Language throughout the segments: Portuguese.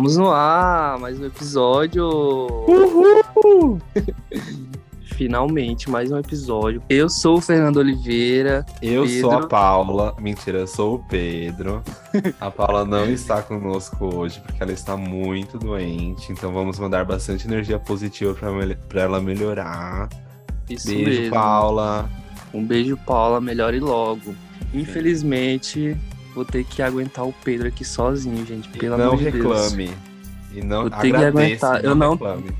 Estamos no ar, mais um episódio. Uhul! Finalmente, mais um episódio. Eu sou o Fernando Oliveira. Eu Pedro. sou a Paula. Mentira, eu sou o Pedro. A Paula não está conosco hoje porque ela está muito doente. Então vamos mandar bastante energia positiva para ela melhorar. Isso Beijo, mesmo. Paula. Um beijo, Paula. Melhore logo. Infelizmente, vou ter que aguentar o Pedro aqui sozinho, gente. Pelo não amor de Deus. reclame. E não Vou ter que aguentar. não Eu não- reclame.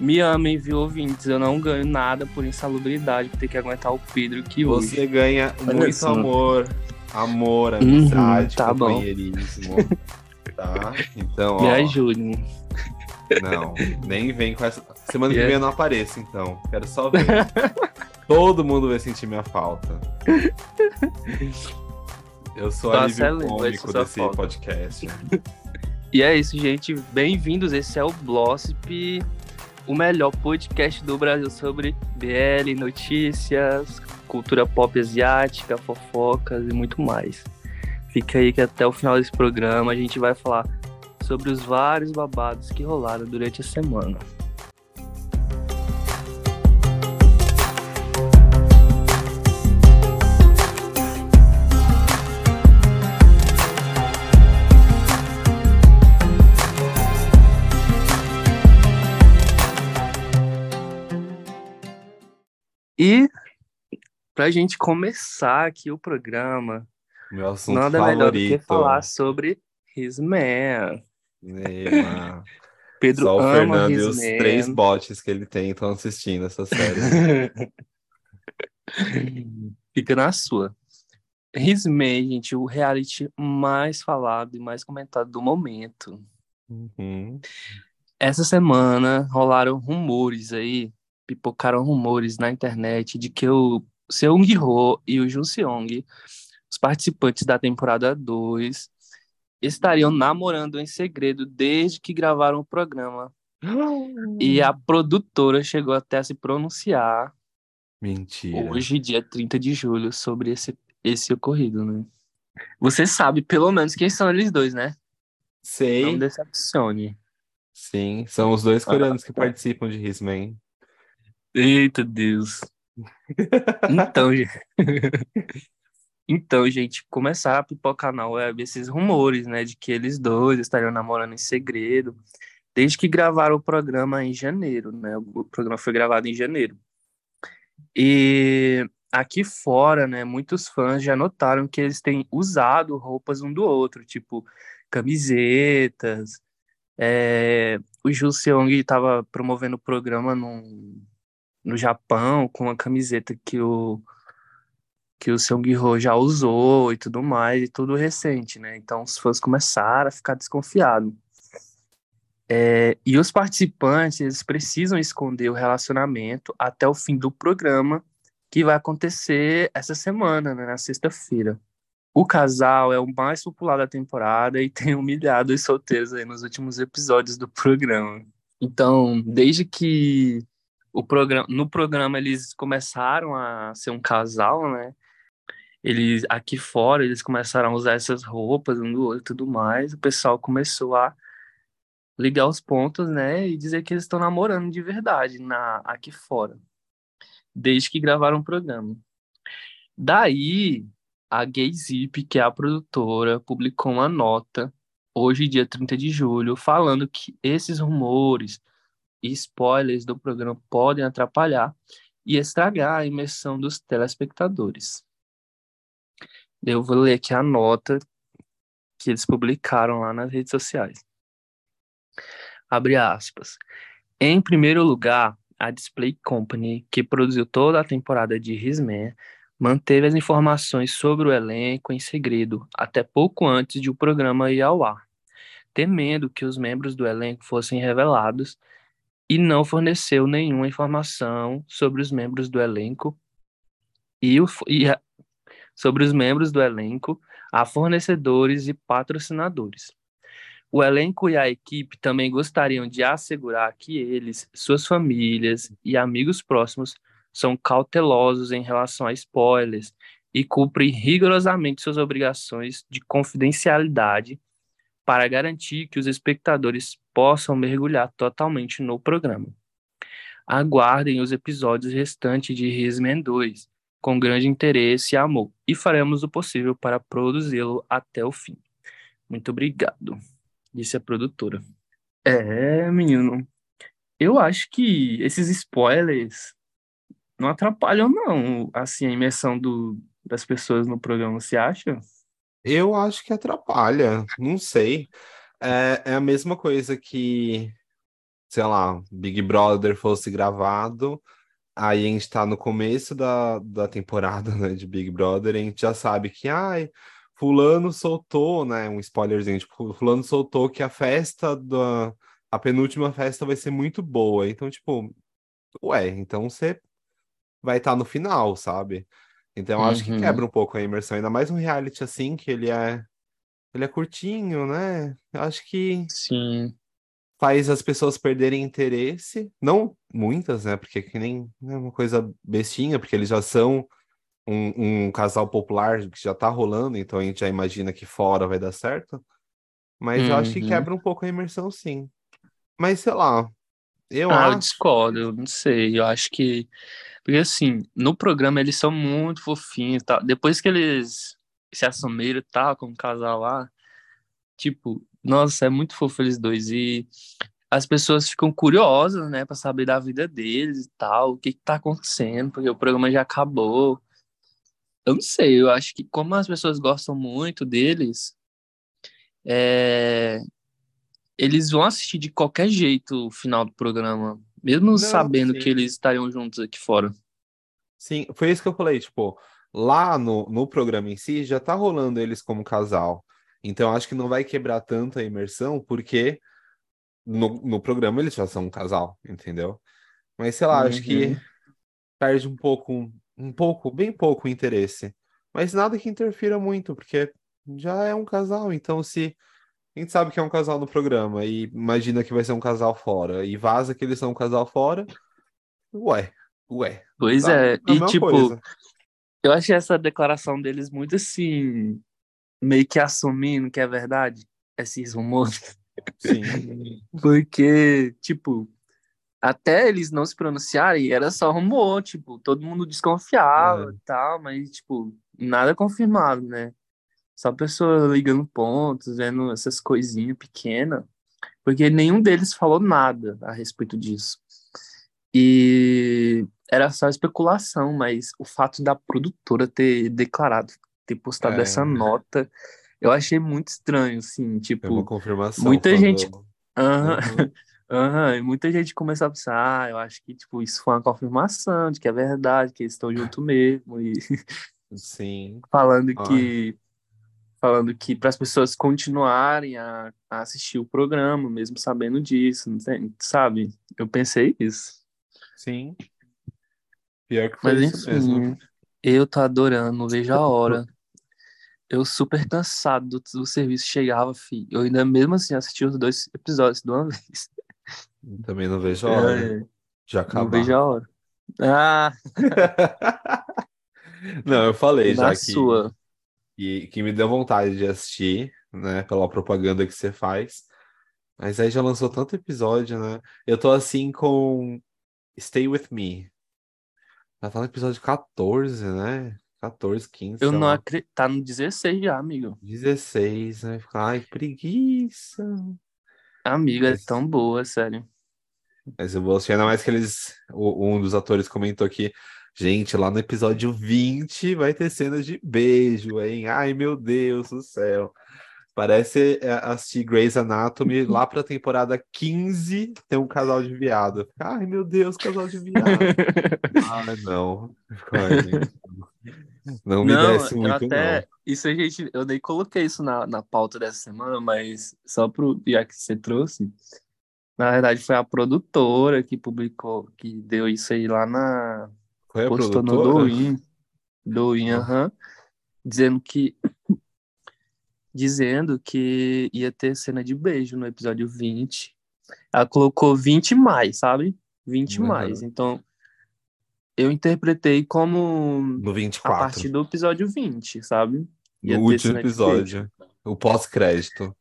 Me amem, viu, ouvintes? Eu não ganho nada por insalubridade por ter que aguentar o Pedro aqui hoje. Você ganha Olha muito amor, amor, Uhum, amizade, tá bom. companheirismo. Tá? Então, Me ó, ajudem. não, nem vem com essa. Semana que Yeah. vem eu não apareço, então. Quero só ver. Todo mundo vai sentir minha falta. Eu sou Tá alívio cômico desse falta. podcast. E é isso, gente. Bem-vindos. Esse é o Blossip, o melhor podcast do Brasil sobre BL, notícias, cultura pop asiática, fofocas e muito mais. Fica aí que até o final desse programa a gente vai falar sobre os vários babados que rolaram durante a semana. E pra gente começar aqui o programa, Meu assunto nada melhor do que favorito. falar sobre His Man. Pedro Só o Fernando e His os Man. três bots que ele tem estão assistindo essa série. Fica na sua. His Man, gente, o reality mais falado e mais comentado do momento. Uhum. Essa semana rolaram rumores aí, pipocaram rumores na internet de que o Seung Ho e o Jun Seong, os participantes da temporada 2, estariam namorando em segredo desde que gravaram o programa. E a produtora chegou até a se pronunciar Mentira. hoje, dia 30 de julho, sobre esse, esse ocorrido, né? Você sabe, pelo menos, quem são eles dois, né? Sei. Não decepcione. Sim, são os dois coreanos que participam de Hitman. Eita Deus. Então, gente. Então, gente, começaram a pipocar na web esses rumores, né, de que eles dois estariam namorando em segredo, desde que gravaram o programa em janeiro, né? O programa foi gravado em janeiro. E aqui fora, né, muitos fãs já notaram que eles têm usado roupas um do outro, tipo camisetas. É, o Ju Seong estava promovendo o programa num, no Japão com uma camiseta que o que o Ho já usou e tudo mais, e tudo recente, né? Então os fãs começaram a ficar desconfiados. É, e os participantes eles precisam esconder o relacionamento até o fim do programa, que vai acontecer essa semana, né, na sexta-feira. O casal é o mais popular da temporada e tem humilhado os solteiros aí nos últimos episódios do programa. Então, desde que o programa, no programa eles começaram a ser um casal, né? Eles aqui fora eles começaram a usar essas roupas um do outro e tudo mais. O pessoal começou a ligar os pontos, né? E dizer que eles estão namorando de verdade na aqui fora, desde que gravaram o programa. Daí a Gay que é a produtora, publicou uma nota hoje, dia 30 de julho, falando que esses rumores e spoilers do programa podem atrapalhar e estragar a imersão dos telespectadores. Eu vou ler aqui a nota que eles publicaram lá nas redes sociais. Abre aspas. Em primeiro lugar, a Display Company, que produziu toda a temporada de His-Man, manteve as informações sobre o elenco em segredo até pouco antes de o programa ir ao ar, temendo que os membros do elenco fossem revelados e não forneceu nenhuma informação sobre os membros do elenco e, o, e a, sobre os membros do elenco a fornecedores e patrocinadores. O elenco e a equipe também gostariam de assegurar que eles, suas famílias e amigos próximos são cautelosos em relação a spoilers e cumprem rigorosamente suas obrigações de confidencialidade para garantir que os espectadores possam mergulhar totalmente no programa. Aguardem os episódios restantes de Risman 2 com grande interesse e amor e faremos o possível para produzi-lo até o fim. Muito obrigado, disse a produtora. É, menino, eu acho que esses spoilers não atrapalham, não, assim, a imersão do, das pessoas no programa, você acha? Eu acho que atrapalha, não sei. É, é a mesma coisa que, sei lá, Big Brother fosse gravado, aí a gente tá no começo da, da temporada, né, de Big Brother, a gente já sabe que, ai, fulano soltou, né, um spoilerzinho, tipo, fulano soltou que a festa da... a penúltima festa vai ser muito boa, então, tipo, ué, então você vai estar tá no final, sabe? Então eu acho que Uhum. quebra um pouco a imersão, ainda mais um reality assim, que ele é ele é curtinho, né? Eu acho que Sim. faz as pessoas perderem interesse, não muitas, né? Porque que nem é uma coisa bestinha, porque eles já são um, um casal popular que já tá rolando, então a gente já imagina que fora vai dar certo. Mas eu acho que Uhum. quebra um pouco a imersão, sim. Mas sei lá, eu Ah, eu acho. discordo, eu não sei, eu acho que... Porque, assim, no programa eles são muito fofinhos e tal. Depois que eles se assumiram e tal, com o casal lá, tipo, nossa, é muito fofo eles dois. E as pessoas ficam curiosas, né, pra saber da vida deles e tal, o que que tá acontecendo, porque o programa já acabou. Eu não sei, eu acho que como as pessoas gostam muito deles, é, eles vão assistir de qualquer jeito o final do programa, mesmo Não, sabendo sim. que eles estariam juntos aqui fora. Sim, foi isso que eu falei, tipo, lá no, no programa em si já tá rolando eles como casal. Então acho que não vai quebrar tanto a imersão, porque no, no programa eles já são um casal, entendeu? Mas sei lá, acho que Uhum. perde um pouco, um pouco, bem pouco o interesse. Mas nada que interfira muito, porque já é um casal, então se a gente sabe que é um casal no programa e imagina que vai ser um casal fora e vaza que eles são um casal fora, ué, ué, Pois tá é, a e tipo, coisa. eu achei essa declaração deles muito assim, meio que assumindo que é verdade, esses rumores. Sim. Porque, tipo, até eles não se pronunciarem, era só rumor, tipo, todo mundo desconfiava É. e tal, mas, tipo, nada confirmado, né? Só pessoa ligando pontos, vendo essas coisinhas pequenas, porque nenhum deles falou nada a respeito disso. E era só especulação, mas o fato da produtora ter declarado, ter postado É. essa nota, eu achei muito estranho, assim, É uma tipo, confirmação muita quando- gente- aham, Uhum. e muita gente começou a pensar, ah, eu acho que, tipo, isso foi uma confirmação de que é verdade, que eles estão juntos mesmo, e Sim. falando que falando que para as pessoas continuarem a, a assistir o programa, mesmo sabendo disso, não sabe? Eu pensei isso. Sim. Pior que foi Mas isso mesmo. enfim, eu tô adorando, não vejo a hora. Eu super cansado do, do serviço chegava, filho. Eu ainda mesmo assim assisti os dois episódios de uma vez. Também não vejo a hora É, de não acabar. vejo a hora. Ah, Não, eu falei já na que, sua. Que, que me deu vontade de assistir, né? Pela propaganda que você faz. Mas aí já lançou tanto episódio, né? Eu tô assim com Stay With Me. Já tá no episódio 14, né? 14, 15, Eu não acredito. Tá no 16 já, amigo. 16, né? Ai, que preguiça. Amigo, é Mas- tão boa, sério. Mas eu vou assistir, ainda mais que eles. o- Um dos atores comentou aqui. Gente, lá no episódio 20 vai ter cenas de beijo, hein? Ai, meu Deus do céu. Parece é, assistir Grey's Anatomy lá pra temporada 15 tem um casal de viado. Ai, meu Deus, casal de viado. Ai, não. Não me Não, desce muito, até. Isso a gente. Eu nem coloquei isso na, na pauta dessa semana, mas só pro. Já que você trouxe. Na verdade, foi a produtora que publicou, que deu isso aí lá na. Qual é a Postou no? Douyin. Douyin, Ah. aham. Dizendo que. Dizendo que ia ter cena de beijo no episódio 20. Ela colocou 20 mais, sabe? 20 Aham. mais. Então. Eu interpretei como No a 24. partir do episódio 20, sabe? Ia No último episódio. O pós-crédito.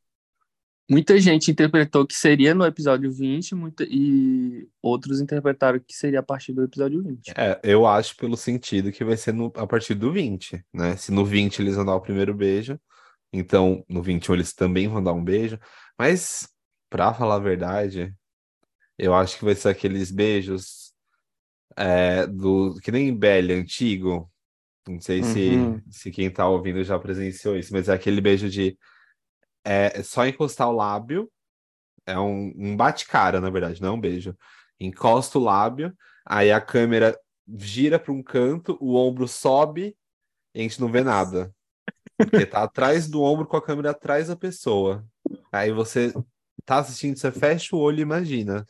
Muita gente interpretou que seria no episódio 20 muita, e outros interpretaram que seria a partir do episódio 20. É, eu acho pelo sentido que vai ser no, a partir do 20, né? Se no 20 eles vão dar o primeiro beijo, então no 21 eles também vão dar um beijo. Mas, pra falar a verdade, eu acho que vai ser aqueles beijos é, do que nem Belly antigo. Não sei Uhum. se, se quem tá ouvindo já presenciou isso, mas é aquele beijo de é só encostar o lábio, é um, um bate-cara, na verdade, não é um beijo. Encosta o lábio, aí a câmera gira para um canto, o ombro sobe e a gente não vê nada. Porque tá atrás do ombro com a câmera atrás da pessoa. Aí você tá assistindo, você fecha o olho e imagina.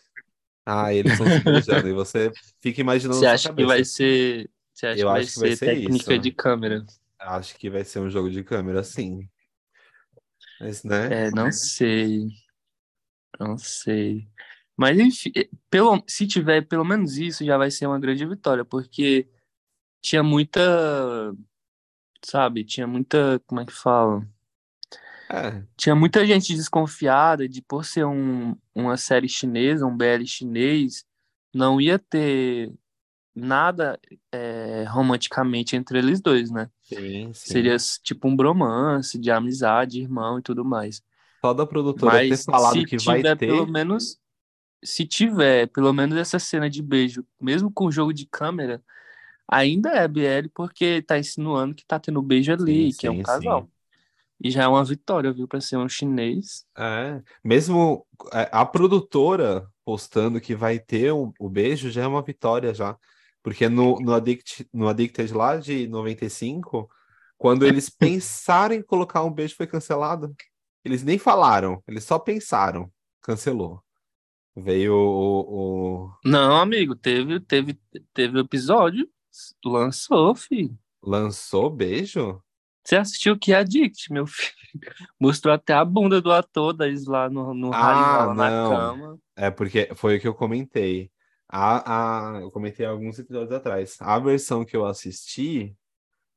Ah, eles estão se beijando. e você fica imaginando Você acha que vai ser. Você acha Eu que vai acho que vai ser ser técnica isso. de câmera? Acho que vai ser um jogo de câmera, sim. Mas, né? É, não sei. Não sei. Mas enfim, pelo, se tiver pelo menos isso, já vai ser uma grande vitória, porque tinha muita, sabe, tinha muita, como é que fala? É, Tinha muita gente desconfiada de por ser um, uma série chinesa, um BL chinês, não ia ter nada é, romanticamente entre eles dois, né? Sim, sim. Seria tipo um bromance de amizade, irmão e tudo mais. Só da produtora ter Mas falado se que vai ter. pelo menos se tiver pelo menos essa cena de beijo, mesmo com o jogo de câmera, ainda é BL porque tá insinuando que tá tendo beijo ali, Sim, que é um casal. E já é uma vitória, viu, pra ser um chinês. É, mesmo é, a produtora postando que vai ter um- o beijo já é uma vitória já. Porque no, no, Addict, no Addicted lá de 95, quando eles pensaram em colocar um beijo, foi cancelado. Eles nem falaram, eles só pensaram. Cancelou. Veio o, o- Não, amigo, teve teve teve o episódio, lançou, filho. lançou beijo? Você assistiu que é Addict, meu filho. Mostrou até a bunda do ator deles lá no, no Ah, raio, lá na cama. É porque foi o que eu comentei. A, a, eu comentei alguns episódios atrás. A versão que eu assisti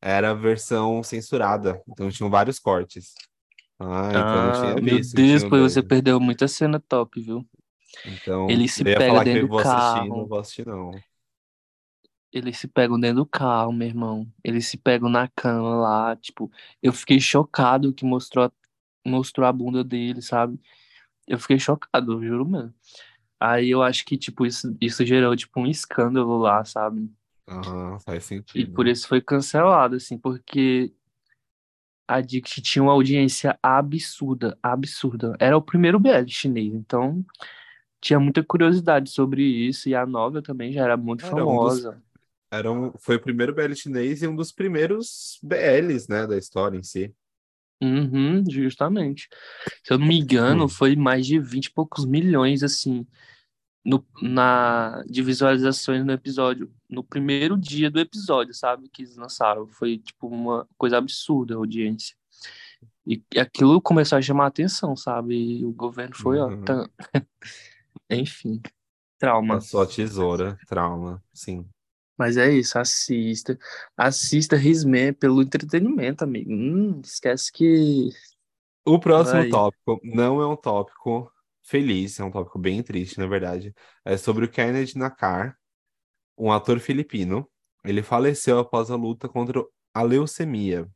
era a versão censurada, então tinham vários cortes. Ah, então eu não tinha Ah, meu visto Deus, pois você perdeu muita cena top, viu? Então, Ele se pega falar que dentro eu do vou assistir, não carro. vou assistir, não. Eles se pegam dentro do carro, meu irmão. Eles se pegam na cama lá, tipo, eu fiquei chocado que mostrou a, mostrou a bunda dele, sabe? Eu fiquei chocado, eu juro mesmo. Aí eu acho que, tipo, isso, isso gerou, tipo, um escândalo lá, sabe? Ah, faz E sentido. por isso foi cancelado, assim, porque a Dixie tinha uma audiência absurda, absurda. Era o primeiro BL chinês, então tinha muita curiosidade sobre isso, e a novela também já era muito Era um dos, famosa. era um, foi o primeiro BL chinês e um dos primeiros BLs, né, da história em si. Uhum, justamente. Se eu não me engano, foi mais de 20 e poucos milhões, assim, no, na, de visualizações no episódio. No primeiro dia do episódio, sabe? Que eles lançaram. Foi, tipo, uma coisa absurda a audiência. E aquilo começou a chamar a atenção, sabe? E o governo foi, ó, Uhum. tá... Enfim, trauma. A tesoura, trauma, sim. Mas é isso, assista. Assista Risman pelo entretenimento, amigo. Hum, esquece que O próximo vai. tópico não é um tópico feliz, é um tópico bem triste, na verdade. É sobre o Kennedy Nakar, um ator filipino. Ele faleceu após a luta contra a leucemia.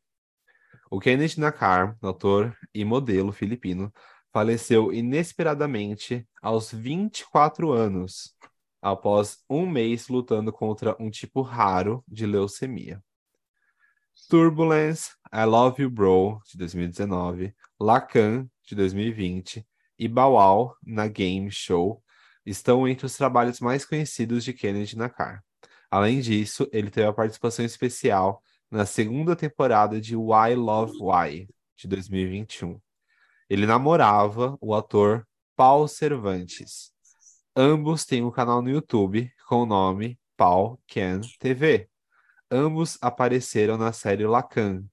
O Kennedy Nakar, ator e modelo filipino, faleceu inesperadamente aos 24 anos, após um mês lutando contra um tipo raro de leucemia. Turbulence, I Love You Bro, de 2019, Lacan, de 2020, e Bawal, na Game Show, estão entre os trabalhos mais conhecidos de Kennedy Nakar. Além disso, ele teve a participação especial na segunda temporada de Why Love Why, de 2021. Ele namorava o ator Paul Cervantes. Ambos têm um canal no YouTube com o nome Paul Can TV. Ambos apareceram na série Lacan,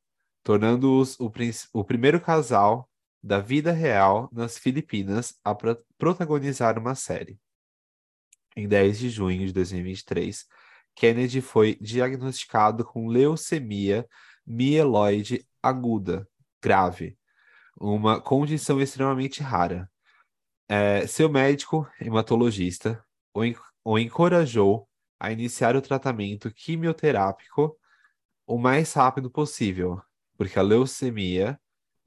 tornando-os o, o primeiro casal da vida real nas Filipinas a pro- protagonizar uma série. Em 10 de junho de 2023, Kennedy foi diagnosticado com leucemia mieloide aguda, grave, uma condição extremamente rara. É, seu médico hematologista o, o encorajou a iniciar o tratamento quimioterápico o mais rápido possível, porque a leucemia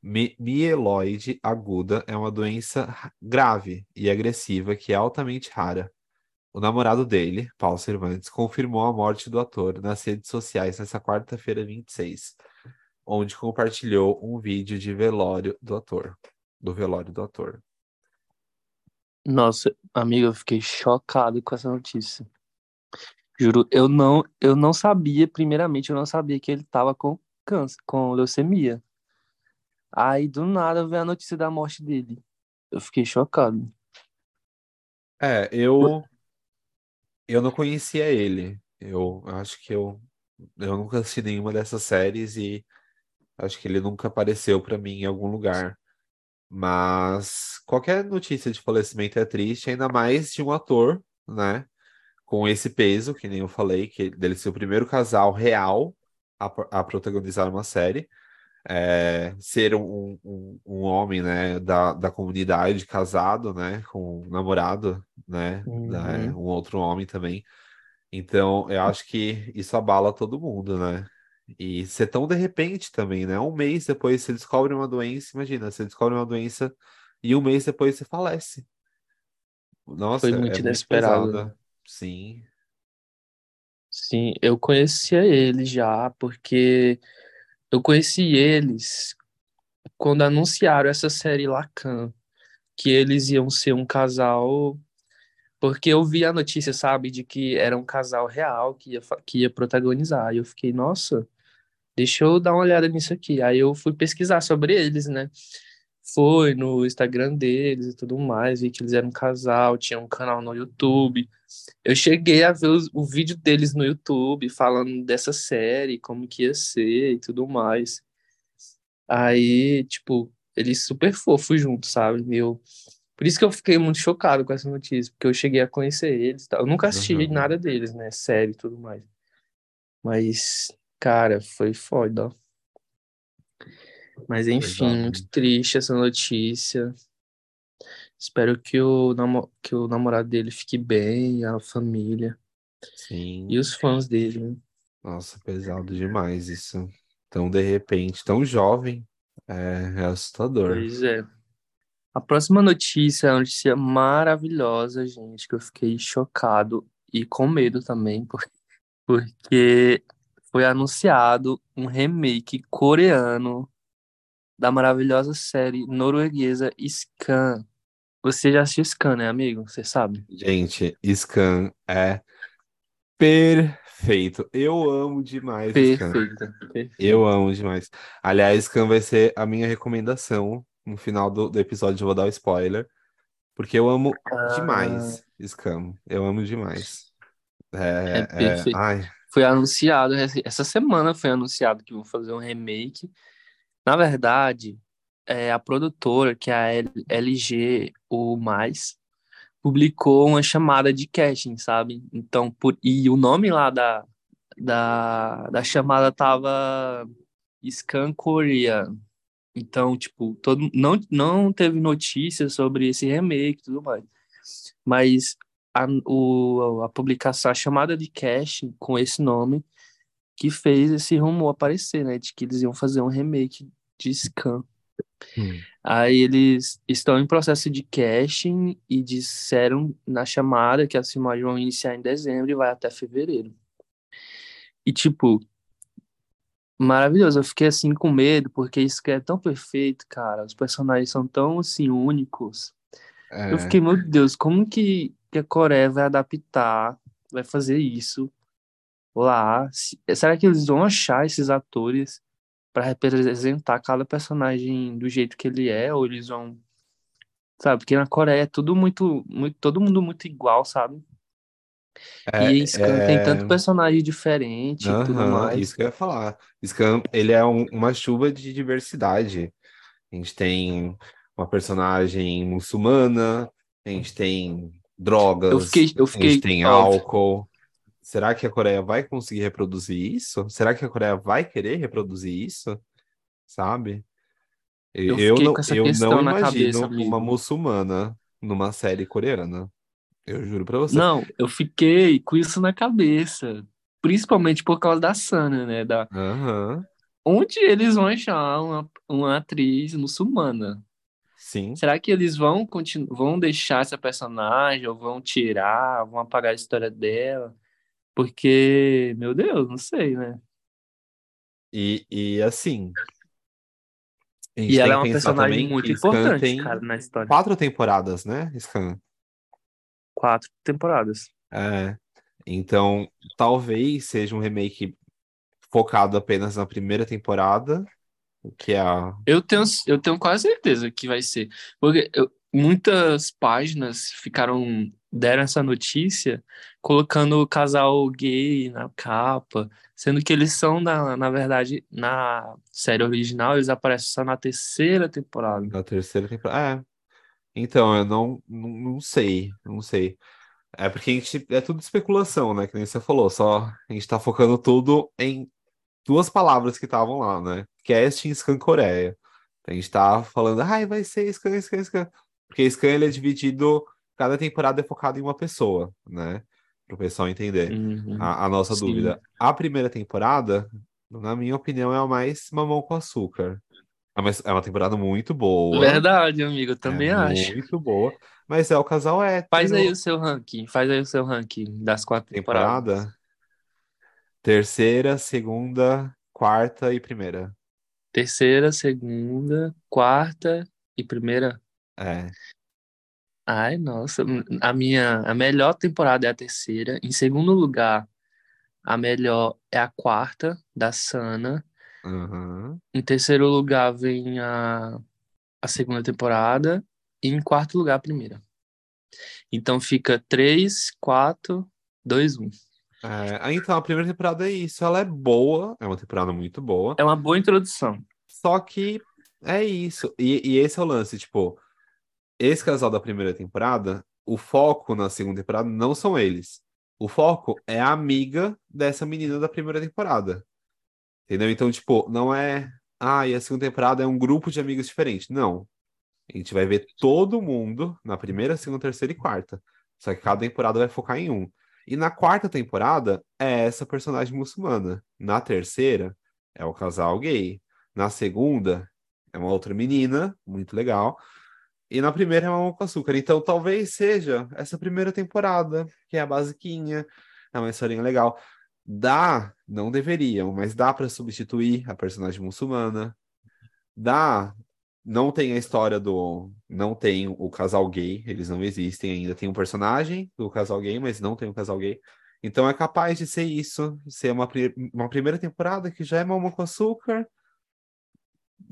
mieloide aguda é uma doença grave e agressiva que é altamente rara. O namorado dele, Paulo Cervantes, confirmou a morte do ator nas redes sociais nessa quarta-feira 26, onde compartilhou um vídeo de velório do ator, do velório do ator. Nossa, amigo, eu fiquei chocado com essa notícia. Juro, eu não, eu não sabia, primeiramente, eu não sabia que ele tava com câncer, com leucemia. Aí, do nada, veio a notícia da morte dele. Eu fiquei chocado. É, eu eu não conhecia ele. Eu acho que eu eu nunca assisti nenhuma dessas séries e acho que ele nunca apareceu para mim em algum lugar. Mas qualquer notícia de falecimento é triste, ainda mais de um ator, né? Com esse peso, que nem eu falei, que dele ser o primeiro casal real a, a protagonizar uma série. É, ser um, um, um, homem, né, da, da comunidade, casado, né, com um namorado, né, uhum. né, um outro homem também. Então, eu acho que isso abala todo mundo, né? E ser tão de repente também, né? Um mês depois você descobre uma doença, imagina, você descobre uma doença e um mês depois você falece. Nossa, Foi muito é inesperado. Muito pesada. Sim. Sim, eu conhecia ele já, porque eu conheci eles quando anunciaram essa série Lacan, que eles iam ser um casal, porque eu vi a notícia, sabe, de que era um casal real que ia, que ia protagonizar. E eu fiquei, nossa, deixa eu dar uma olhada nisso aqui. Aí eu fui pesquisar sobre eles, né? Foi no Instagram deles e tudo mais, vi que eles eram um casal, tinha um canal no YouTube. Eu cheguei a ver os, o vídeo deles no YouTube falando dessa série, como que ia ser e tudo mais. Aí, tipo, eles super fofos juntos, sabe? Meu, por isso que eu fiquei muito chocado com essa notícia, porque eu cheguei a conhecer eles. Tá? Eu nunca assisti uhum. nada deles, né? Série e tudo mais. Mas, cara, foi foda. Mas enfim, muito triste essa notícia. Espero que o, que o namorado dele fique bem, a família. Sim. E os fãs dele. Né? Nossa, pesado demais isso. Tão de repente, tão jovem. É, é assustador. Pois é. A próxima notícia é uma notícia maravilhosa, gente, que eu fiquei chocado e com medo também, porque foi anunciado um remake coreano da maravilhosa série norueguesa Scan. Você já assistiu Scan, né, amigo? Você sabe? Gente, Scan é perfeito. Eu amo demais perfeito, Scan. Perfeito. Eu amo demais. Aliás, Scan vai ser a minha recomendação no final do, do episódio. Eu vou dar o spoiler. Porque eu amo ah. demais Scam. Eu amo demais. É, é perfeito. É... Ai. Foi anunciado, essa semana foi anunciado que vão fazer um remake na verdade, é, a produtora, que é a LG o mais, publicou uma chamada de casting, sabe? Então, por, e o nome lá da, da, da chamada tava Scan Korea. Então, tipo, todo, não, não teve notícia sobre esse remake e tudo mais. Mas a, o, a publicação, a chamada de casting com esse nome, que fez esse rumor aparecer, né? De que eles iam fazer um remake de Scan. Hum. Aí eles estão em processo de casting e disseram na chamada que as filmagens vão iniciar em dezembro e vai até fevereiro. E tipo, maravilhoso. Eu fiquei assim com medo, porque isso é tão perfeito, cara. Os personagens são tão assim únicos. É. Eu fiquei, meu Deus, como que, que a Coreia vai adaptar, vai fazer isso lá? Será que eles vão achar esses atores para representar cada personagem do jeito que ele é, ou eles vão. Sabe? Porque na Coreia é tudo muito. muito todo mundo muito igual, sabe? É, e Scan é... tem tanto personagem diferente uhum, e tudo mais. Isso que eu ia falar. Scan, ele é um, uma chuva de diversidade. A gente tem uma personagem muçulmana, a gente tem drogas, eu fiquei, eu fiquei, a gente tem óbvio. álcool. Será que a Coreia vai conseguir reproduzir isso? Será que a Coreia vai querer reproduzir isso? Sabe? Eu Eu fiquei não, com essa eu não na imagino cabeça, uma muçulmana numa série coreana. Eu juro pra você. Não, eu fiquei com isso na cabeça. Principalmente por causa da Sana, né? Da... Aham, Onde eles vão achar uma, uma atriz muçulmana? sim. Será que eles vão continuar, vão deixar essa personagem ou vão tirar, vão apagar a história dela? Porque, meu Deus, não sei, né? E, e assim, E ela é uma pensar personagem também muito importante, cara, na história. quatro temporadas, né, Scan? Quatro temporadas. É. Então, talvez seja um remake focado apenas na primeira temporada, que é a. Eu tenho, eu tenho quase certeza que vai ser. Porque eu- muitas páginas ficaram, deram essa notícia colocando o casal gay na capa, sendo que eles são, na, na verdade, na série original, eles aparecem só na terceira temporada. Na terceira temporada. É. Então, eu não, não, não sei, não sei. É porque a gente. É tudo especulação, né? Que nem você falou. Só a gente tá focando tudo em duas palavras que estavam lá, né? Casting Scan Coreia. A gente tá falando, ai, vai ser Scan, Scan, Scan. Porque Scan ele é dividido. Cada temporada é focada em uma pessoa, né? Para o pessoal entender Uhum. a, a nossa Sim. dúvida. A primeira temporada, na minha opinião, é a mais mamão com açúcar. É uma, é uma temporada muito boa. Verdade, amigo, eu também é acho. Muito boa. Mas é o casal hétero. Faz aí o seu ranking, faz aí o seu ranking das quatro temporadas. temporada. Terceira, segunda, quarta e primeira. Terceira, segunda, quarta e primeira. É. Ai, nossa, a minha a melhor temporada é a terceira. Em segundo lugar, a melhor é a quarta da Sana. Uhum. Em terceiro lugar vem a, a segunda temporada e em quarto lugar a primeira. Então fica 3, 4, 2, 1. É, aí, então, a primeira temporada é isso. Ela é boa, é uma temporada muito boa. É uma boa introdução. Só que é isso. E, e esse é o lance, tipo, esse casal da primeira temporada, o foco na segunda temporada não são eles. O foco é a amiga dessa menina da primeira temporada. Entendeu? Então, tipo, não é. Ah, e a segunda temporada é um grupo de amigos diferente. Não. A gente vai ver todo mundo na primeira, segunda, terceira e quarta. Só que cada temporada vai focar em um. E na quarta temporada é essa personagem muçulmana. Na terceira é o casal gay. Na segunda é uma outra menina, muito legal. E na primeira é uma com açúcar. Então talvez seja essa primeira temporada, que é a basiquinha, é uma historinha legal. Dá, não deveriam, mas dá para substituir a personagem muçulmana. Dá, não tem a história do. Não tem o casal gay, eles não existem ainda. Tem um personagem do casal gay, mas não tem o casal gay. Então é capaz de ser isso, ser uma, uma primeira temporada que já é Mamão com Açúcar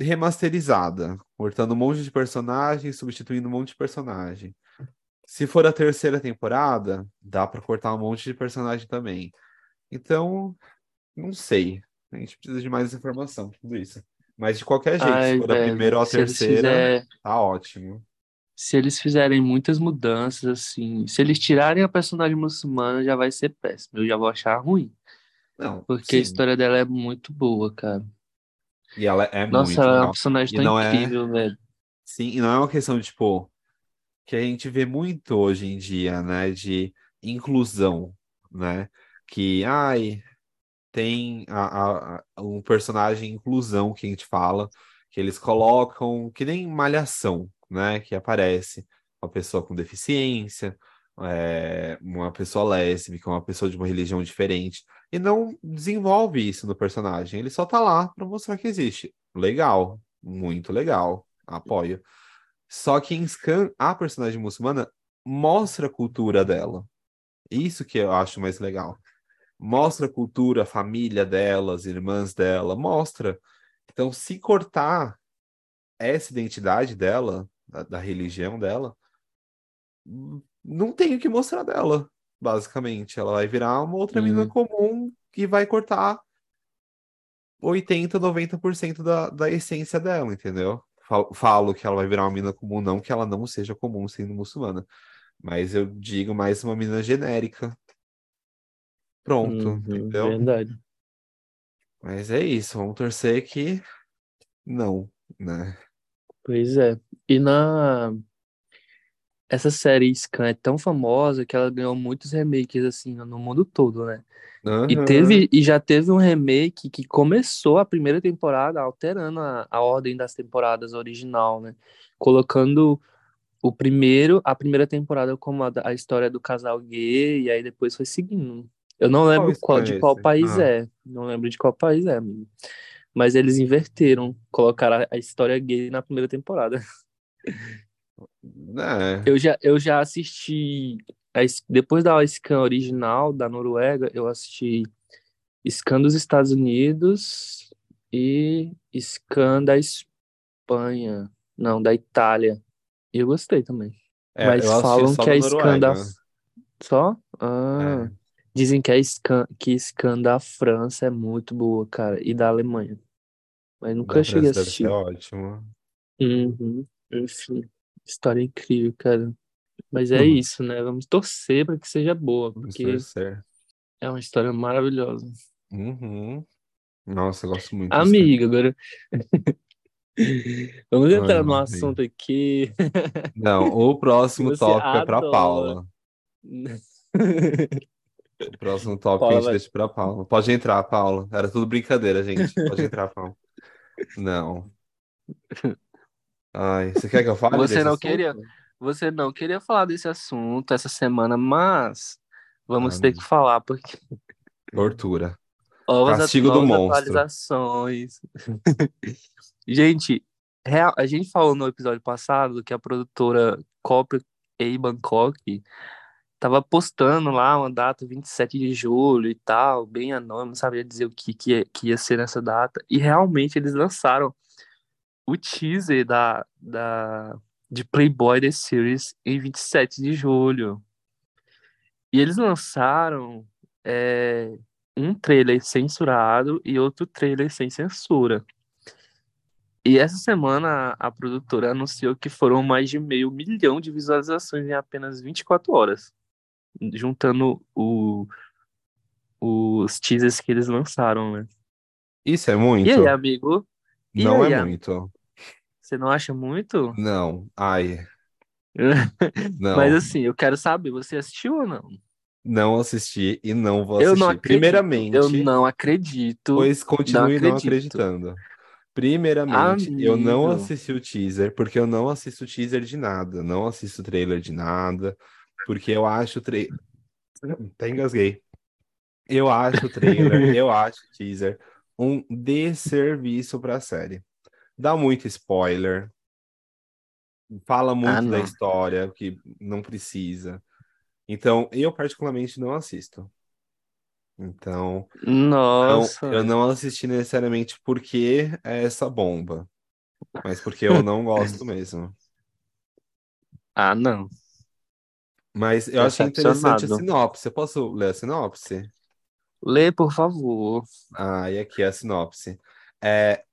remasterizada, cortando um monte de personagem, substituindo um monte de personagem. Se for a terceira temporada, dá para cortar um monte de personagem também. Então, não sei. A gente precisa de mais informação, tudo isso. Mas de qualquer jeito, Ai, se for a primeira ou a terceira, fizer- tá ótimo. se eles fizerem muitas mudanças, assim, se eles tirarem a personagem muçulmana, já vai ser péssimo. Eu já vou achar ruim. Não, Porque a sim. história dela é muito boa, cara. E ela é Nossa, muito ela é personagem tão é- incrível, velho. Sim, e não é uma questão de, tipo, que a gente vê muito hoje em dia, né, de inclusão, né, que, ai, tem a, a- a- um personagem inclusão que a gente fala, que eles colocam, que nem malhação, né, que aparece uma pessoa com deficiência, é, uma pessoa lésbica, uma pessoa de uma religião diferente, e não desenvolve isso no personagem, ele só tá lá pra mostrar que existe. Legal, muito legal, apoio. Só que em Scan, a personagem muçulmana mostra a cultura dela. Isso que eu acho mais legal. Mostra a cultura, a família dela, as irmãs dela, mostra. Então, se cortar essa identidade dela, da, da religião dela, não tem o que mostrar dela, basicamente. Ela vai virar uma outra Uhum. comum que vai cortar 80, 90% da, da essência dela, entendeu? Falo, falo que ela vai virar uma menina comum, não que ela não seja comum sendo muçulmana. Mas eu digo mais uma menina genérica. Pronto, Uhum, entendeu? verdade. Mas é isso, vamos torcer que não, né? Pois é. E na. Essa série Scan é tão famosa que ela ganhou muitos remakes, assim, no mundo todo, né? E Aham. teve, e já teve um remake que começou a primeira temporada alterando a, a ordem das temporadas original, né? Colocando o primeiro, a primeira temporada como a, a história do casal gay, e aí depois foi seguindo. Eu não Qual lembro qual, de é qual esse? país Ah, é. Não lembro de qual país é, amigo. Mas eles inverteram, colocaram a, a história gay na primeira temporada. é. Eu já, eu já assisti. depois da Scan original da Noruega, eu assisti Scan dos Estados Unidos e Scan da Espanha. Não, da Itália. E eu gostei também. É, Mas falam que a Scan da. Noruega. Só? Ah. É, Dizem que a Scan, que Scan da França é muito boa, cara. E da Alemanha. Mas nunca da cheguei a França deve ser assistir. ótimo. Uhum. Enfim, história incrível, cara. Mas é Uhum. isso, né? Vamos torcer para que seja boa, porque é uma história maravilhosa. Uhum. Nossa, eu gosto muito. Amiga, agora vamos Ai, entrar no assunto aqui Não, o próximo você tópico é pra adora. Paula. O próximo tópico a Paula gente vai. deixa pra Paula. Pode entrar, Paula. Era tudo brincadeira, gente. Pode entrar, Paula. Não. Ai, você quer que eu fale Você não queria, você não queria falar desse assunto essa semana, mas vamos Ah, ter que falar, porque tortura. novas, Castigo do monstro. atualizações. Gente, real- a gente falou no episódio passado que a produtora Copy A Bangkok tava postando lá uma data 27 de julho e tal, bem anônimo, não sabia dizer o que, que, que ia ser nessa data. E realmente eles lançaram o teaser da, da, de Playboy The Series em 27 de julho. E eles lançaram é, um trailer censurado e outro trailer sem censura. E essa semana a, produtora anunciou que foram mais de meio milhão de visualizações em apenas 24 horas, juntando o, os teasers que eles lançaram, né? Isso é E muito? aí, amigo? E Não aí, é amigo? muito. Você não acha muito? Não. Ai, Mas não. assim, eu quero saber, você assistiu ou não? Não assisti e não vou Eu não assistir. acredito, eu Primeiramente, não acredito, pois não continue não acredito. acreditando. Primeiramente, eu não Amigo, assisti o teaser, porque eu não assisto teaser de nada. Não assisto trailer de nada, porque eu acho o trailer. Até engasguei. Eu acho o trailer, eu acho o teaser um desserviço pra série. Dá muito spoiler, fala ah muito da não. história, que não precisa. Então, eu particularmente não assisto. Então, não, eu Nossa, não assisti necessariamente porque é essa bomba, mas porque eu não gosto mesmo. ah não, Mas eu achei interessante a sinopse. Eu posso ler a sinopse? Lê, por favor. Ah, e aqui a sinopse. É,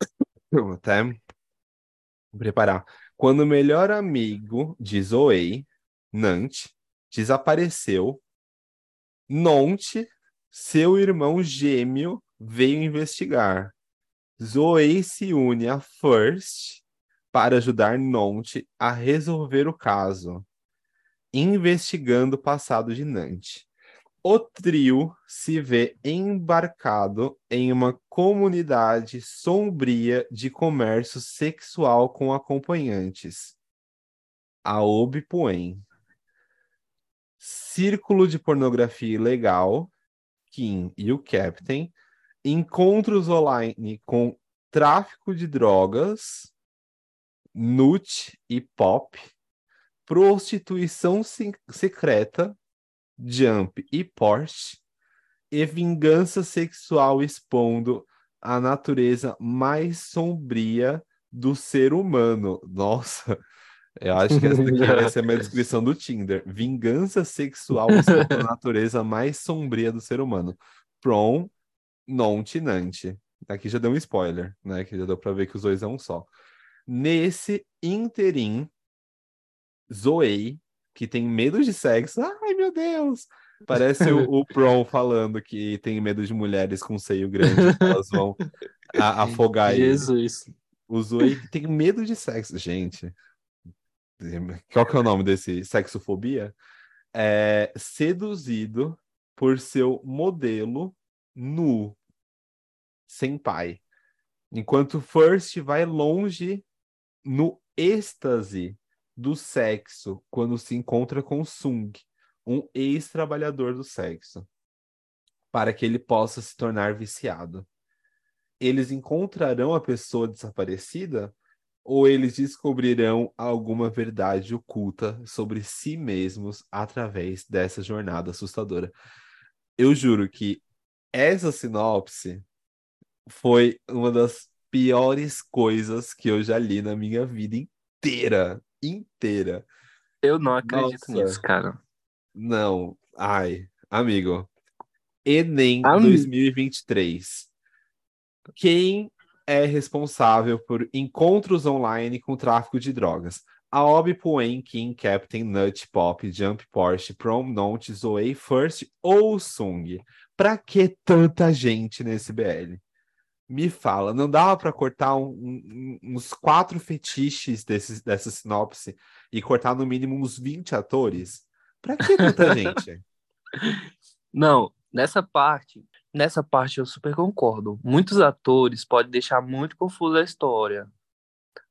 vou até me preparar. Quando o melhor amigo de Zoe, Nant, desapareceu, Nont, seu irmão gêmeo, veio investigar. Zoe se une a First para ajudar Nont a resolver o caso, investigando o passado de Nant. O trio se vê embarcado em uma comunidade sombria de comércio sexual com acompanhantes. A Obipuen. Círculo de pornografia ilegal, Kim e o Captain. Encontros online com tráfico de drogas, Nut e Pop. Prostituição se- secreta, Jump e Porsche, e vingança sexual expondo a natureza mais sombria do ser humano. Nossa, eu acho que essa daqui vai ser a minha descrição do Tinder. Vingança sexual expondo a natureza mais sombria do ser humano. Prom, non tinante. Aqui já deu um spoiler, né? Que já deu pra ver que os dois é um só. Nesse interim, Zoe, que tem medo de sexo. Ai, meu Deus! Parece o, o Prom falando que tem medo de mulheres com seio grande, que elas vão a- afogar ele. Jesus. O Zoe tem medo de sexo. Gente, qual que é o nome desse? Sexofobia? É seduzido por seu modelo nu, sem pai. Enquanto First vai longe no êxtase do sexo quando se encontra com Sung, um ex-trabalhador do sexo, para que ele possa se tornar viciado. Eles encontrarão a pessoa desaparecida ou eles descobrirão alguma verdade oculta sobre si mesmos através dessa jornada assustadora? Eu juro que essa sinopse foi uma das piores coisas que eu já li na minha vida inteira. Inteira. Eu não acredito Nossa. nisso, cara. Não. Ai, amigo. Enem Am... 2023. Quem é responsável por encontros online com tráfico de drogas? Aobi, Puen, Kim, Captain, Nut, Pop, Jump, Porsche, Prom, Nont, Zoe, First ou Sung? Pra que tanta gente nesse BL? Me fala, não dava para cortar um, um, uns quatro fetiches desse, dessa sinopse e cortar no mínimo uns 20 atores? Pra que tanta gente? Não, nessa parte, nessa parte eu super concordo. Muitos atores podem deixar muito confusa a história.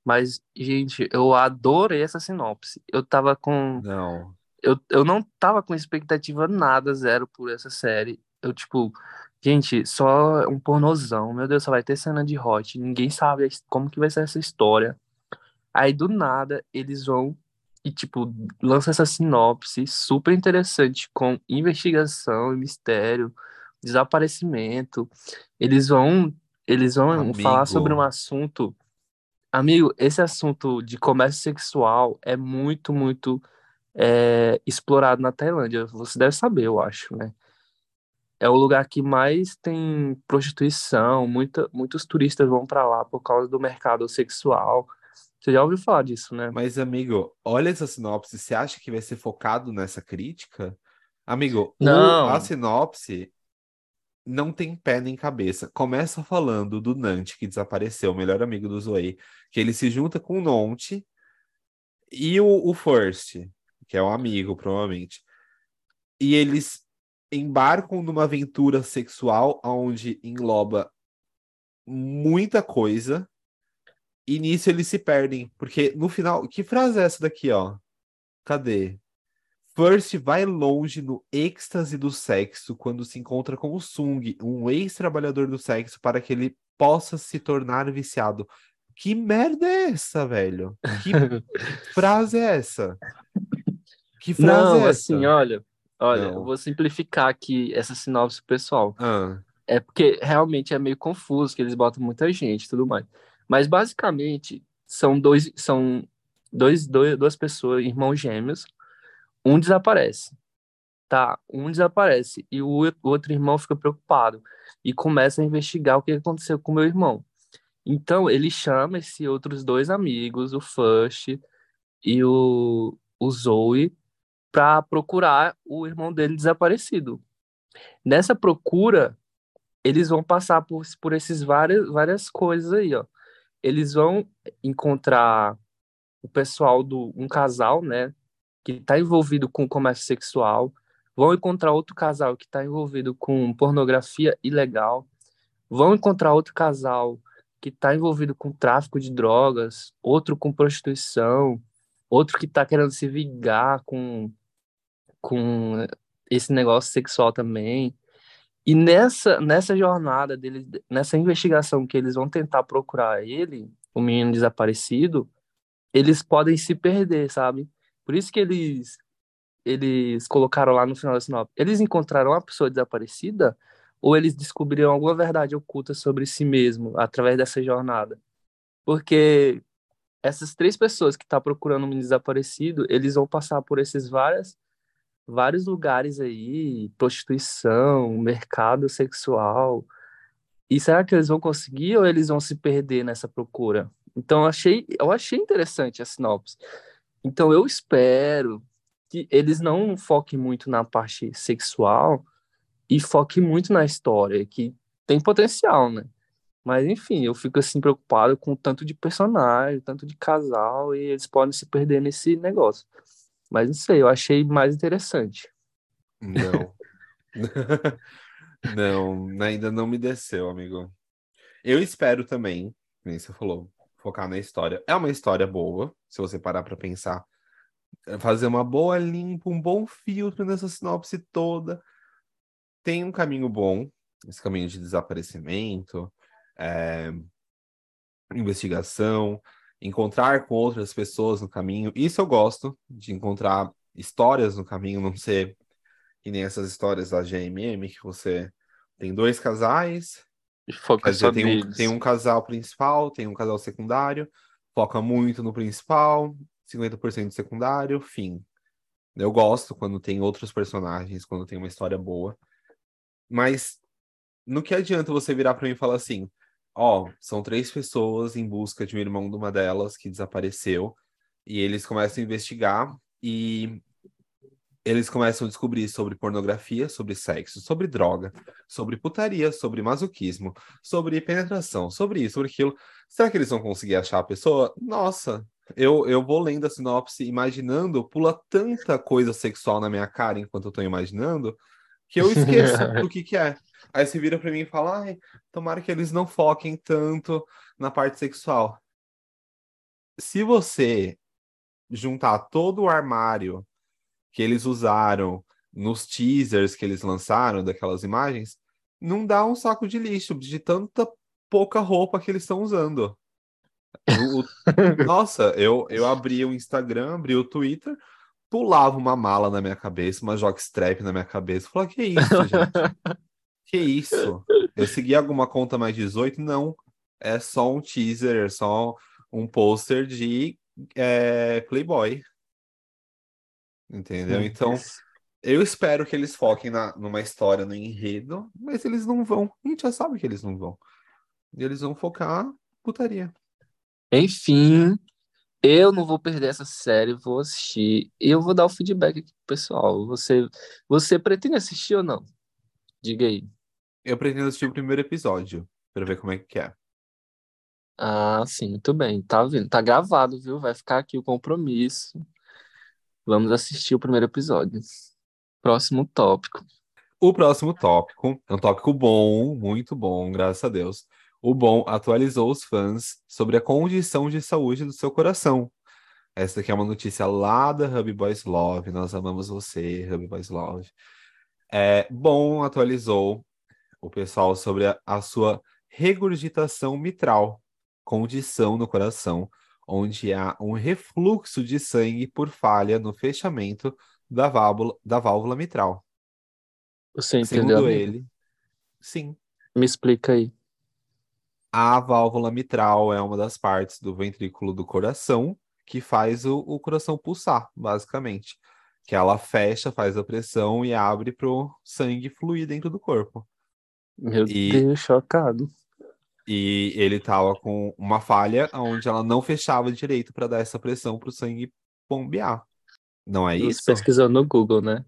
Mas, gente, eu adorei essa sinopse. Eu tava com. Não. Eu, eu não tava com expectativa nada, zero, por essa série. Eu, tipo, Gente, só um pornozão. Meu Deus, só vai ter cena de hot. Ninguém sabe como que vai ser essa história. Aí, do nada, eles vão e, tipo, lança essa sinopse super interessante com investigação e mistério, desaparecimento. Eles vão, eles vão Amigo. falar sobre um assunto. Amigo, esse assunto de comércio sexual é muito, muito é, explorado na Tailândia. Você deve saber, eu acho, né? É o lugar que mais tem prostituição, muita, muitos turistas vão para lá por causa do mercado sexual. Você já ouviu falar disso, né? Mas, amigo, olha essa sinopse. Você acha que vai ser focado nessa crítica? Amigo, não. O, a sinopse não tem pé nem cabeça. Começa falando do Nante, que desapareceu, o melhor amigo do Zoe, que ele se junta com o Nonte e o, o First, que é um amigo, provavelmente. E eles embarcam numa aventura sexual onde engloba muita coisa e nisso eles se perdem, porque no final, que frase é essa daqui, ó? Cadê? First vai longe no êxtase do sexo quando se encontra com o Sung, um ex-trabalhador do sexo, para que ele possa se tornar viciado. Que merda é essa, velho? Que frase é essa? Que frase Não, é essa? assim, olha, Olha, Não. eu vou simplificar aqui essa sinopse pessoal. Ah. É porque realmente é meio confuso, que eles botam muita gente e tudo mais. Mas basicamente são dois, são dois, dois, duas pessoas, irmãos gêmeos. Um desaparece. Tá, um desaparece e o, outro irmão fica preocupado e começa a investigar o que aconteceu com o meu irmão. Então ele chama esses outros dois amigos, o Fush e o, o Zoe, para procurar o irmão dele desaparecido. Nessa procura, eles vão passar por, por esses várias, várias coisas aí, ó. Eles vão encontrar o pessoal do um casal, né, que está envolvido com comércio sexual, vão encontrar outro casal que está envolvido com pornografia ilegal, vão encontrar outro casal que está envolvido com tráfico de drogas, outro com prostituição, outro que está querendo se vingar com com esse negócio sexual também. E nessa, nessa jornada deles, nessa investigação que eles vão tentar procurar ele, o menino desaparecido, eles podem se perder, sabe? Por isso que eles eles colocaram lá no final da sinopse. Eles encontraram uma pessoa desaparecida ou eles descobriram alguma verdade oculta sobre si mesmo através dessa jornada? Porque essas três pessoas que estão tá procurando um desaparecido, eles vão passar por esses várias vários lugares aí, prostituição, mercado sexual. E será que eles vão conseguir ou eles vão se perder nessa procura? Então eu achei, eu achei interessante a sinopse. Então eu espero que eles não foquem muito na parte sexual e foquem muito na história, que tem potencial, né? Mas enfim, eu fico assim preocupado com o tanto de personagem, tanto de casal, e eles podem se perder nesse negócio. Mas não sei, eu achei mais interessante. Não. não, ainda não me desceu, amigo. Eu espero também, como você falou, focar na história. É uma história boa, se você parar para pensar. Fazer uma boa limpa, um bom filtro nessa sinopse toda. Tem um caminho bom, esse caminho de desaparecimento, é, investigação, encontrar com outras pessoas no caminho. Isso eu gosto, de encontrar histórias no caminho, não ser que nem essas histórias da GMM, que você tem dois casais, foca dizer, tem, um, tem um casal principal, tem um casal secundário, foca muito no principal, 50% secundário, fim. Eu gosto quando tem outros personagens, quando tem uma história boa. Mas no que adianta você virar para mim e falar assim: ó, são três pessoas em busca de um irmão de uma delas que desapareceu, e eles começam a investigar e eles começam a descobrir sobre pornografia, sobre sexo, sobre droga, sobre putaria, sobre masoquismo, sobre penetração, sobre isso, sobre aquilo. Será que eles vão conseguir achar a pessoa? Nossa, eu, eu vou lendo a sinopse, imaginando, pula tanta coisa sexual na minha cara enquanto eu tô imaginando, que eu esqueço do que que é. Aí você vira para mim e fala, ai, tomara que eles não foquem tanto na parte sexual. Se você juntar todo o armário que eles usaram nos teasers que eles lançaram daquelas imagens, não dá um saco de lixo de tanta pouca roupa que eles estão usando. O, o... Nossa, eu, eu abri o Instagram, abri o Twitter, pulava uma mala na minha cabeça, uma jockstrap na minha cabeça. Falei, que isso, gente? Que isso? Eu segui alguma conta mais 18? Não. É só um teaser, é só um pôster de é, Playboy. Entendeu? Então, eu espero que eles foquem na, numa história, no enredo, mas eles não vão. A gente já sabe que eles não vão. Eles vão focar putaria. Enfim, eu não vou perder essa série, vou assistir. E eu vou dar o feedback aqui pro pessoal. Você, você pretende assistir ou não? Diga aí. Eu pretendo assistir o primeiro episódio, para ver como é que é. Ah, sim, muito bem. Tá vendo? Tá gravado, viu? Vai ficar aqui o compromisso. Vamos assistir o primeiro episódio. Próximo tópico. O próximo tópico é um tópico bom, muito bom, graças a Deus. O Bom atualizou os fãs sobre a condição de saúde do seu coração. Essa aqui é uma notícia lá da Hub Boys Love. Nós amamos você, Hub Boys Love. É, Bom atualizou o pessoal sobre a, a sua regurgitação mitral, condição no coração, onde há um refluxo de sangue por falha no fechamento da válvula, da válvula mitral. Você entendeu? Segundo ele, sim. Me explica aí. A válvula mitral é uma das partes do ventrículo do coração que faz o, o coração pulsar, basicamente. Que ela fecha, faz a pressão e abre para o sangue fluir dentro do corpo. Meu e, Deus, chocado. E ele tava com uma falha onde ela não fechava direito para dar essa pressão para o sangue bombear. Não é isso? Pesquisando no Google, né?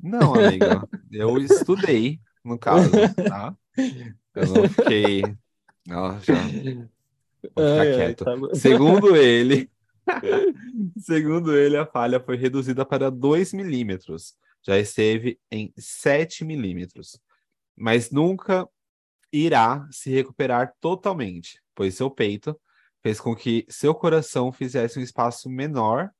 Não, amiga. eu estudei, no caso, tá? Eu não fiquei. Não, já. Vou ficar ai, quieto. Ai, tá segundo ele, segundo ele, a falha foi reduzida para 2 milímetros. Já esteve em 7 milímetros mas nunca irá se recuperar totalmente, pois seu peito fez com que seu coração fizesse um espaço menor.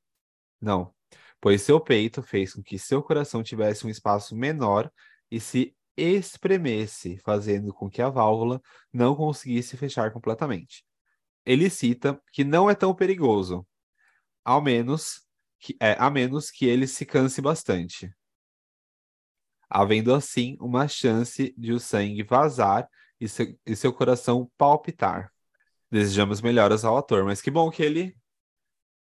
Não, pois seu peito fez com que seu coração tivesse um espaço menor e se espremesse, fazendo com que a válvula não conseguisse fechar completamente. Ele cita que não é tão perigoso, ao menos que, é, a menos que ele se canse bastante havendo assim uma chance de o sangue vazar e seu, e seu coração palpitar. Desejamos melhoras ao ator, mas que bom que ele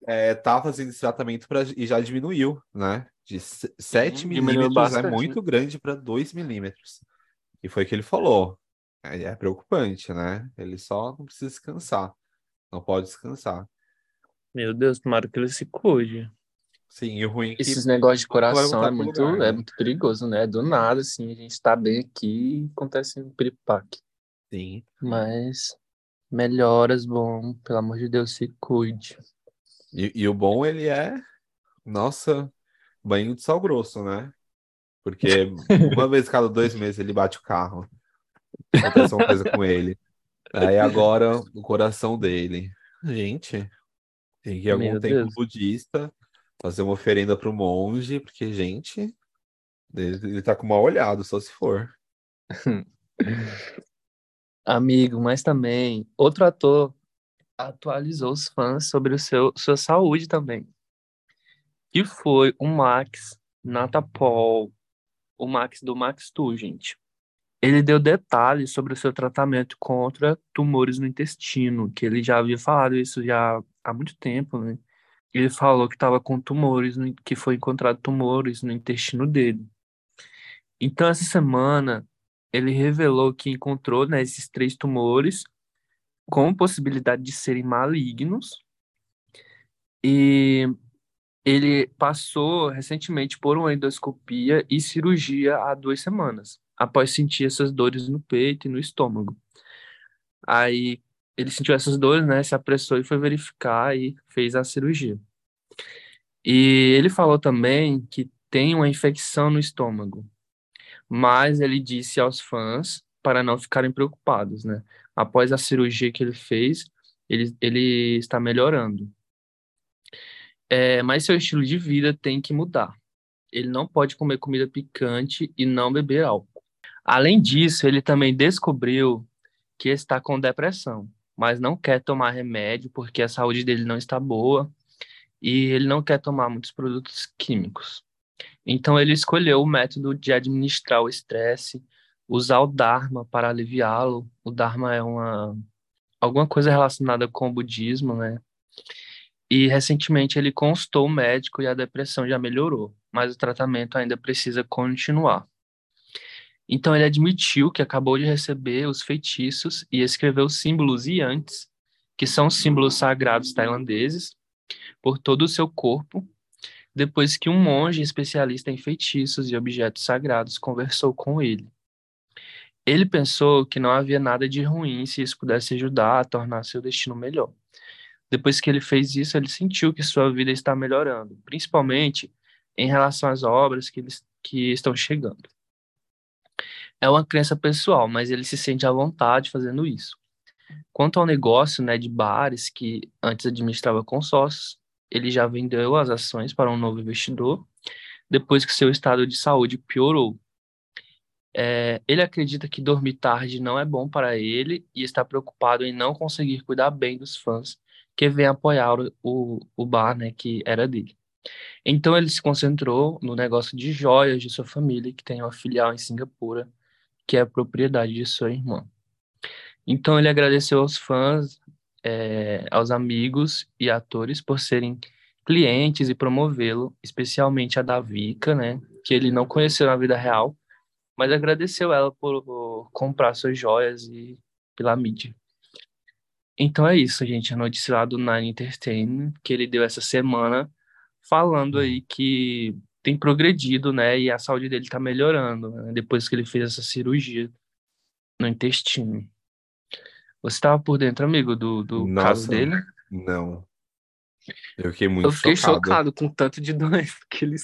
é, tá fazendo esse tratamento pra, e já diminuiu, né? De 7 milímetros é bastante, é muito né? grande para 2 milímetros. E foi o que ele falou. É, é preocupante, né? Ele só não precisa descansar. Não pode descansar. Meu Deus, tomara que ele se cuide. Sim, e o ruim é que Esses negócios de coração é muito, lugar, né? é muito perigoso, né? Do nada, assim, a gente tá bem aqui e acontece um piripaque. Sim. Mas melhoras, bom, pelo amor de Deus, se cuide. E, e o bom, ele é, nossa, banho de sal grosso, né? Porque uma vez cada dois meses ele bate o carro. Acontece uma coisa com ele. Aí agora o coração dele. Gente, tem que ir algum Meu templo Deus. budista, fazer uma oferenda pro monge, porque, gente, ele, ele tá com mal olhado, só se for. Amigo, mas também outro ator atualizou os fãs sobre o seu sua saúde também. Que foi o Max Natapol, o Max do Max Tu, gente. Ele deu detalhes sobre o seu tratamento contra tumores no intestino, que ele já havia falado isso já há muito tempo, né? Ele falou que estava com tumores, que foi encontrado tumores no intestino dele. Então, essa semana, ele revelou que encontrou, né, esses três tumores com possibilidade de serem malignos e ele passou recentemente por uma endoscopia e cirurgia há duas semanas, após sentir essas dores no peito e no estômago. Aí ele sentiu essas dores, né, se apressou e foi verificar e fez a cirurgia. E ele falou também que tem uma infecção no estômago, mas ele disse aos fãs para não ficarem preocupados, né? Após a cirurgia que ele fez, ele, ele está melhorando. É, mas seu estilo de vida tem que mudar. Ele não pode comer comida picante e não beber álcool. Além disso, ele também descobriu que está com depressão, mas não quer tomar remédio porque a saúde dele não está boa e ele não quer tomar muitos produtos químicos. Então ele escolheu o método de administrar o estresse, usar o Dharma para aliviá-lo. O Dharma é uma alguma coisa relacionada com o budismo, né? E recentemente ele consultou o médico e a depressão já melhorou, mas o tratamento ainda precisa continuar. Então ele admitiu que acabou de receber os feitiços e escreveu símbolos yantis, que são símbolos sagrados tailandeses, por todo o seu corpo, depois que um monge especialista em feitiços e objetos sagrados conversou com ele. Ele pensou que não havia nada de ruim se isso pudesse ajudar a tornar seu destino melhor. Depois que ele fez isso, ele sentiu que sua vida está melhorando, principalmente em relação às obras que, eles, que estão chegando. É uma crença pessoal, mas ele se sente à vontade fazendo isso. Quanto ao negócio né, de bares, que antes administrava consórcios, ele já vendeu as ações para um novo investidor, depois que seu estado de saúde piorou. É, ele acredita que dormir tarde não é bom para ele e está preocupado em não conseguir cuidar bem dos fãs que vêm apoiar o, o, o bar né, que era dele. Então ele se concentrou no negócio de joias de sua família, que tem uma filial em Singapura, que é propriedade de sua irmã. Então ele agradeceu aos fãs, é, aos amigos e atores por serem clientes e promovê-lo, especialmente a Davica, né, que ele não conheceu na vida real, mas agradeceu ela por, por comprar suas joias e pela mídia. Então é isso, gente, a notícia lá do Nine Entertainment que ele deu essa semana, falando aí que tem progredido, né, e a saúde dele tá melhorando, né, depois que ele fez essa cirurgia no intestino. Você estava por dentro, amigo, do, do Nossa, caso dele? Não. Eu fiquei muito Eu fiquei chocado. chocado com o tanto de doença que ele,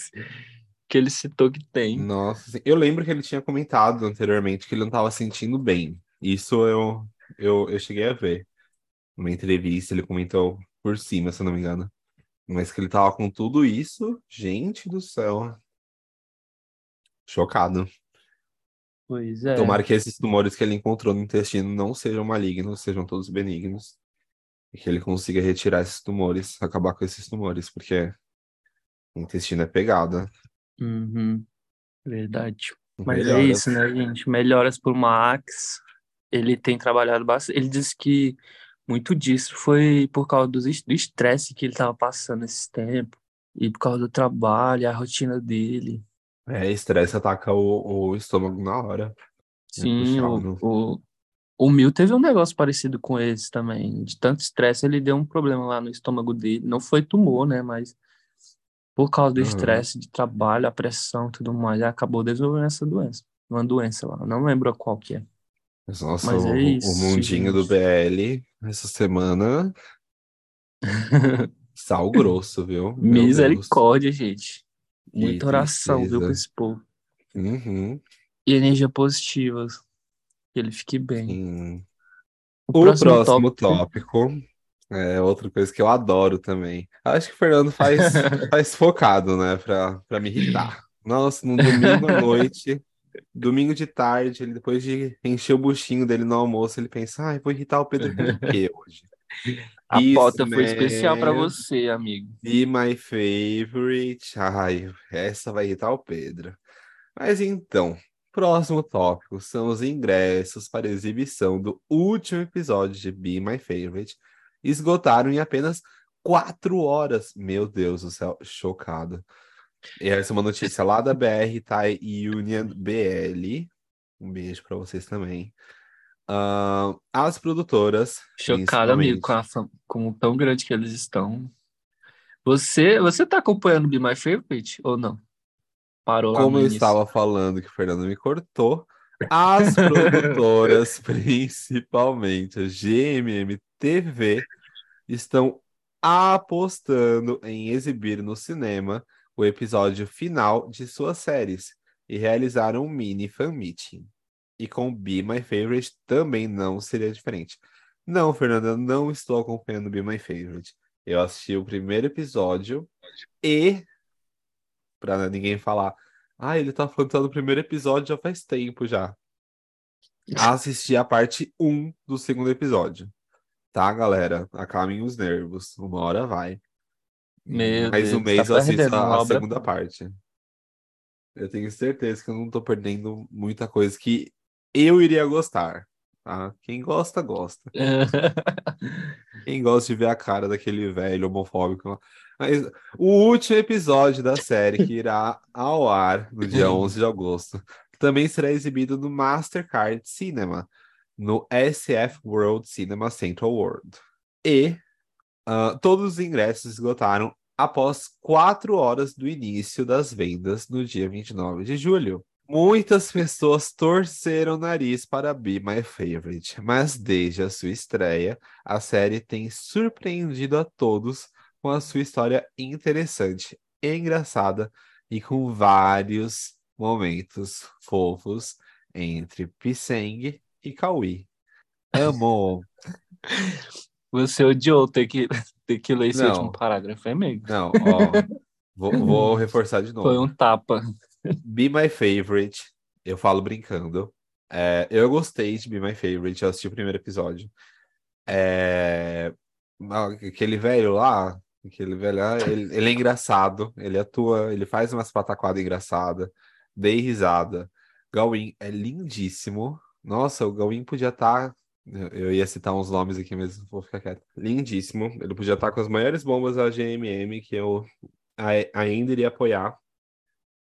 que ele citou que tem. Nossa, assim, eu lembro que ele tinha comentado anteriormente que ele não estava sentindo bem. Isso eu, eu, eu cheguei a ver. Numa entrevista, ele comentou por cima, se eu não me engano. Mas que ele tava com tudo isso, gente do céu. Chocado. Pois é. Tomara que esses tumores que ele encontrou no intestino não sejam malignos, sejam todos benignos. E que ele consiga retirar esses tumores, acabar com esses tumores, porque o intestino é pegada. Uhum, verdade. Mas é Melhoras. isso, né, gente? Melhoras pro Max. Ele tem trabalhado bastante. Ele disse que muito disso foi por causa do es- do estresse que ele estava passando esse tempo. E por causa do trabalho, a rotina dele. É, estresse ataca o, o estômago na hora. Sim, o, o, o Mil teve um negócio parecido com esse também. De tanto estresse, ele deu um problema lá no estômago dele. Não foi tumor, né? Mas por causa do Aham. estresse de trabalho, a pressão e tudo mais, acabou desenvolvendo essa doença. Uma doença lá. Não lembro qual que é. Nossa, Mas é o, isso, o mundinho do gente. BL essa semana, sal grosso, viu? Meu Deus. Misericórdia, gente. Que Muita oração, viu, tristeza. esse povo. Uhum, E energia positiva. Que ele fique bem. sim. O, O próximo, próximo tópico. tópico é outra coisa que eu adoro também. Acho que o Fernando faz, faz focado, né, pra, pra me irritar. Nossa, num domingo à noite, domingo de tarde, ele depois de encher o buchinho dele no almoço, ele pensa, ai, vou irritar o Pedro o quê hoje? A Isso pauta foi especial pra mesmo. você, amigo. Be my favorite. Ai, essa vai irritar o Pedro. Mas então, próximo tópico são os ingressos para exibição do último episódio de Be My Favorite. Esgotaram em apenas quatro horas. Meu Deus do céu, chocado. E essa é uma notícia lá da BR Thai Union BL. Um beijo para vocês também. Ah, as produtoras, Chocado, amigo, com, a com o tão grande que eles estão. Você, você tá acompanhando Be My Favorite ou não? Parou lá Como eu estava falando que o Fernando me cortou, as produtoras, principalmente a GMM TV, estão apostando em exibir no cinema o episódio final de suas séries e realizaram um mini fan meeting. E com Be My Favorite também não seria diferente. Não, Fernanda, não estou acompanhando Be My Favorite. Eu assisti o primeiro episódio e Pra ninguém falar, ah, ele tá falando do primeiro episódio já faz tempo já. Assisti a parte 1 do segundo episódio. Tá, galera? Acalmem os nervos. Uma hora vai. Meu Mais Deus, um mês tá eu assisto a, a segunda parte. Eu tenho certeza que eu não tô perdendo muita coisa que eu iria gostar. Tá? Quem gosta, gosta. Quem gosta de ver a cara daquele velho homofóbico. Mas o último episódio da série que irá ao ar no dia 11 de agosto também será exibido no Mastercard Cinema, no SF World Cinema Central World. E ah, todos os ingressos esgotaram após quatro horas do início das vendas no dia 29 de julho. Muitas pessoas torceram o nariz para Be My Favorite, mas desde a sua estreia, a série tem surpreendido a todos com a sua história interessante, engraçada e com vários momentos fofos entre Piseng e Kawi. Amo! Você odiou ter que, ter que ler esse Não. último parágrafo, é amigo? Não, ó, vou, vou reforçar de novo. Foi um tapa. Be My Favorite, eu falo brincando. É, eu gostei de Be My Favorite, eu assisti o primeiro episódio. É, aquele velho lá, aquele velho lá, ele, ele é engraçado, ele atua, ele faz umas pataquadas engraçadas, dei risada. Gawin é lindíssimo. Nossa, o Gawin podia estar. eu eu ia citar uns nomes aqui, mas vou ficar quieto. Lindíssimo. Ele podia estar com as maiores bombas da GMM que eu ai- ainda iria apoiar.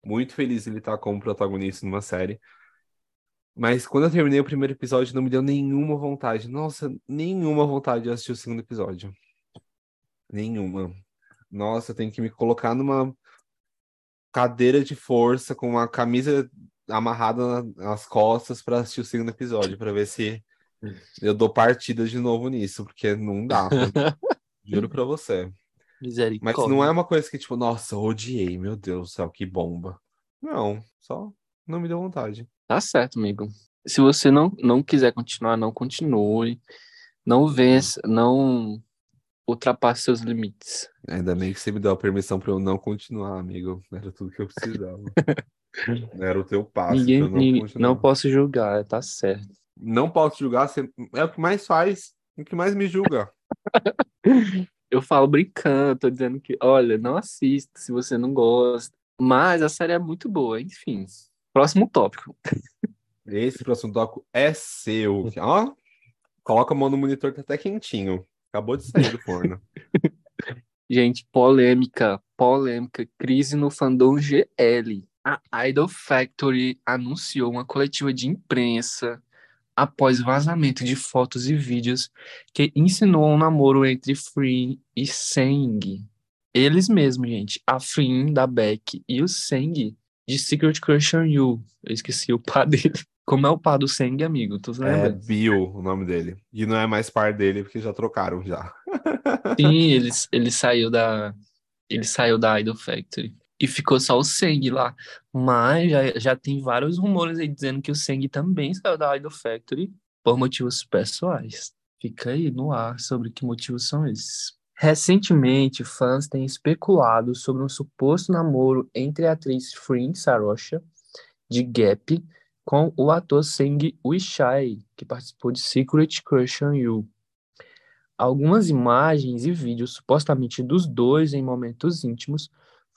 Muito feliz ele estar como protagonista numa série. Mas quando eu terminei o primeiro episódio, não me deu nenhuma vontade. Nossa, nenhuma vontade de assistir o segundo episódio. Nenhuma. Nossa, eu tenho que me colocar numa cadeira de força com uma camisa amarrada na- nas costas para assistir o segundo episódio, para ver se eu dou partida de novo nisso, porque não dá. Juro pra você. Mas não é uma coisa que, tipo, nossa, odiei, meu Deus do céu, que bomba. Não, só não me deu vontade. Tá certo, amigo. Se você não, não quiser continuar, não continue. Não vença, não ultrapasse seus limites. Ainda bem que você me deu a permissão pra eu não continuar, amigo. Era tudo que eu precisava. Era o teu passo Ninguém, não ninguém- não posso julgar, tá certo. Não posso julgar, é o que mais faz, o que mais me julga. Eu falo brincando, tô dizendo que, olha, não assista se você não gosta. Mas a série é muito boa, enfim. Próximo tópico. Esse próximo toco é seu. Ó, coloca a mão no monitor, tá até quentinho. Acabou de sair do forno. Gente, polêmica, polêmica, crise no fandom GL. A Idol Factory anunciou uma coletiva de imprensa após vazamento de fotos e vídeos que insinuam um namoro entre Free e Seng. Eles mesmos, gente. A Flynn, da Beck, e o Seng, de Secret Crush on You. Eu esqueci o pá dele. Como é o par do Seng, amigo? Tu É lembra? Bill o nome dele. E não é mais par dele porque já trocaram já. Sim, ele, ele saiu da. Ele saiu da Idol Factory. E ficou só o Seng lá. Mas já, já tem vários rumores aí dizendo que o Seng também saiu da Idol Factory por motivos pessoais. Fica aí no ar sobre que motivos são esses. Recentemente, fãs têm especulado sobre um suposto namoro entre a atriz Frin Sarosha, de Gap, com o ator Seng Wishai, que participou de Secret Crush on You. Algumas imagens e vídeos supostamente dos dois em momentos íntimos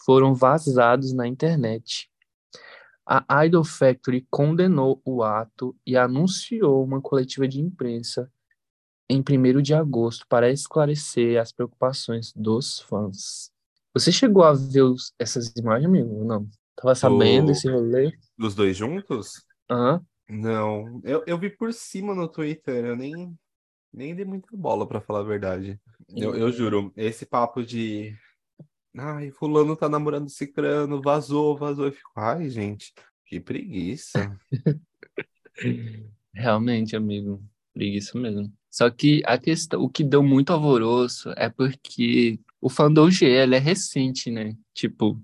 foram vazados na internet. A Idol Factory condenou o ato e anunciou uma coletiva de imprensa em 1 de agosto para esclarecer as preocupações dos fãs. Você chegou a ver os- essas imagens, amigo? Não. Tava sabendo Do- desse rolê? Dos dois juntos? Aham. Não. Eu, eu vi por cima no Twitter, eu nem, nem dei muita bola, pra falar a verdade. Eu, eu juro, esse papo de. Ai, fulano tá namorando cicrano, vazou, vazou. Eu fico, ai, gente, que preguiça. Realmente, amigo, preguiça mesmo. Só que a questão, o que deu muito alvoroço é porque o fandom G, ele é recente, né? Tipo,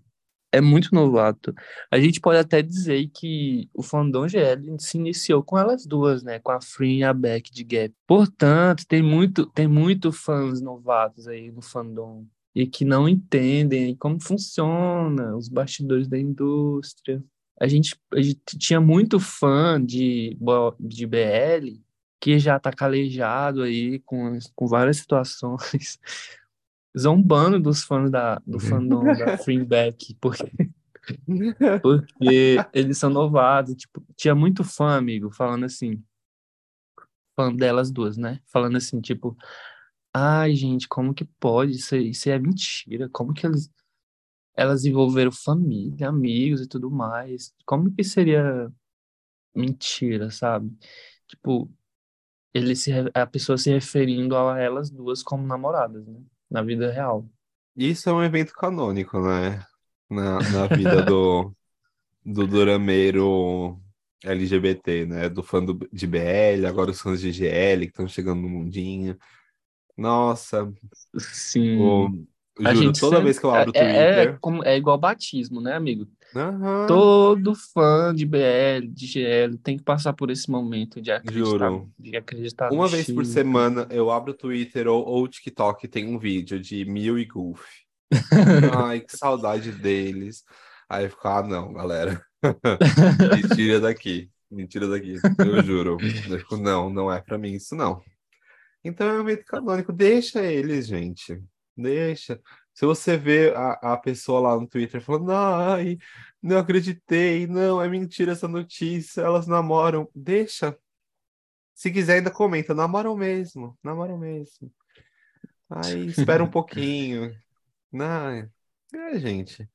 é muito novato. A gente pode até dizer que o fandom GL se iniciou com elas duas, né? Com a Free e a Beck de Gap. Portanto, tem muito, tem muito fãs novatos aí no fandom e que não entendem como funciona os bastidores da indústria. A gente, a gente tinha muito fã de, de BL que já tá calejado aí com, com várias situações, zombando dos fãs da, do fandom da Freeback, porque, porque eles são novatos. Tipo, tinha muito fã, amigo, falando assim, fã delas duas, né? Falando assim, tipo, ai, gente, como que pode? Isso, isso é mentira. Como que eles, elas envolveram família, amigos e tudo mais? Como que seria mentira, sabe? Tipo, ele se, a pessoa se referindo a elas duas como namoradas, né? Na vida real. Isso é um evento canônico, né? Na, na vida do, do durameiro LGBT, né? Do fã do, de BL, agora os fãs de GL que estão chegando no mundinho. Nossa, Sim. o, A juro, gente toda sempre- vez que eu abro o é, é, Twitter. como, é igual batismo, né, amigo? Todo fã de BL, de GL, tem que passar por esse momento de acreditar, Juro. de acreditar Uma vez por semana eu abro o Twitter ou, ou o TikTok tem um vídeo de Mil e Goof. Ai, que saudade deles. Aí eu fico, ah, não, galera. Me tira daqui. Me tira daqui. Eu juro. Eu fico, não, não é pra mim isso, não. Então é um evento canônico. Deixa eles, gente. Deixa. Se você vê a, a pessoa lá no Twitter falando, ai, não acreditei, não, é mentira essa notícia, elas namoram. Deixa. Se quiser, ainda comenta, namoram mesmo, namoram mesmo. Aí espera um pouquinho. Não, é, gente.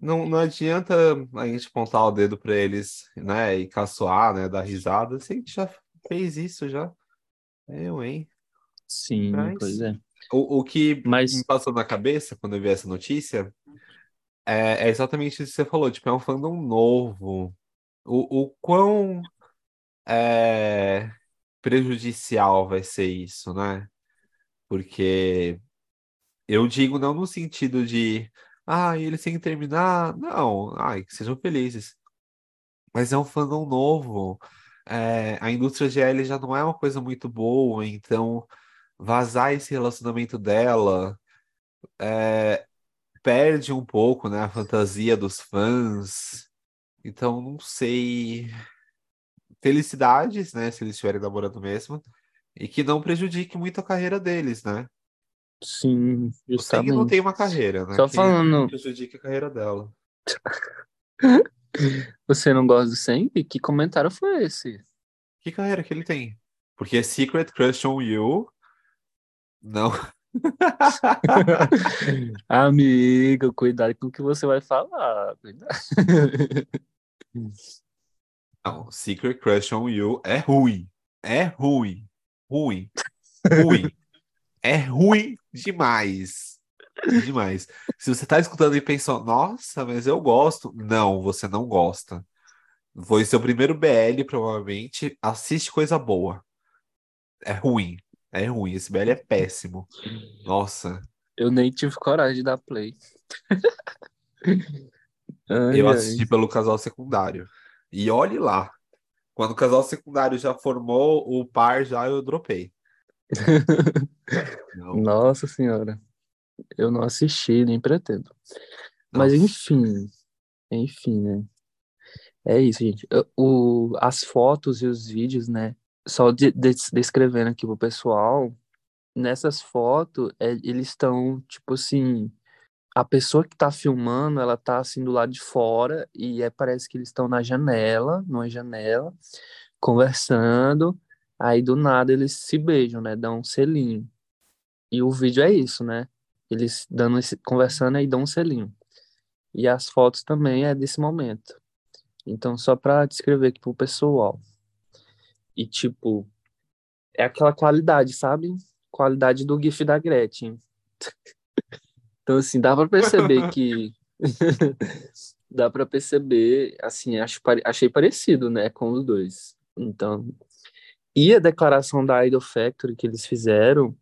Não, não adianta a gente apontar o dedo para eles, né, e caçoar, né, dar risada. Se a gente já fez isso já. Eu, hein? Sim, Mas- pois é. O, o que Mas- me passou na cabeça quando eu vi essa notícia é, é exatamente isso que você falou, tipo, é um fandom novo. O, o quão é, prejudicial vai ser isso, né? Porque eu digo não no sentido de, ah, eles têm que terminar. Não, ai, que sejam felizes. Mas é um fandom novo. É, a indústria GL já não é uma coisa muito boa, então vazar esse relacionamento dela é, perde um pouco, né, a fantasia dos fãs. Então, não sei. Felicidades, né, se eles estiverem namorando mesmo. E que não prejudique muito a carreira deles, né? Sim, O Seng não justamente. tem uma carreira, né? Só que falando- prejudique a carreira dela. Você não gosta do Sempre? Que comentário foi esse? Que carreira que ele tem? Porque Secret Crush on You. Não. Amigo, cuidado com o que você vai falar. Não, Secret Crush on You é ruim. É ruim. Ruim. Ruim. é ruim demais. Demais. Se você tá escutando e pensou, nossa, mas eu gosto. Não, você não gosta. Foi seu primeiro BL, provavelmente. Assiste coisa boa. É ruim. É ruim. Esse BL é péssimo. Nossa. Eu nem tive coragem de dar play. Ai, eu assisti ai. pelo casal secundário. E olhe lá. Quando o casal secundário já formou o par, já eu dropei. Nossa senhora. Eu não assisti, nem pretendo. Nossa. Mas enfim. Enfim, né? É isso, gente. O, as fotos e os vídeos, né? Só de, de, descrevendo aqui pro pessoal, nessas fotos, é, eles estão, tipo assim, a pessoa que tá filmando, ela tá assim do lado de fora e é, parece que eles estão na janela, numa janela, conversando, aí do nada eles se beijam, né? Dão um selinho. E o vídeo é isso, né? Eles dando esse, conversando e dão um selinho. E as fotos também é desse momento. Então, só para descrever aqui pro pessoal. E, tipo, é aquela qualidade, sabe? Qualidade do GIF da Gretchen. então, assim, dá para perceber que. dá para perceber, assim, acho, achei parecido, né, com os dois. Então. E a declaração da Idol Factory que eles fizeram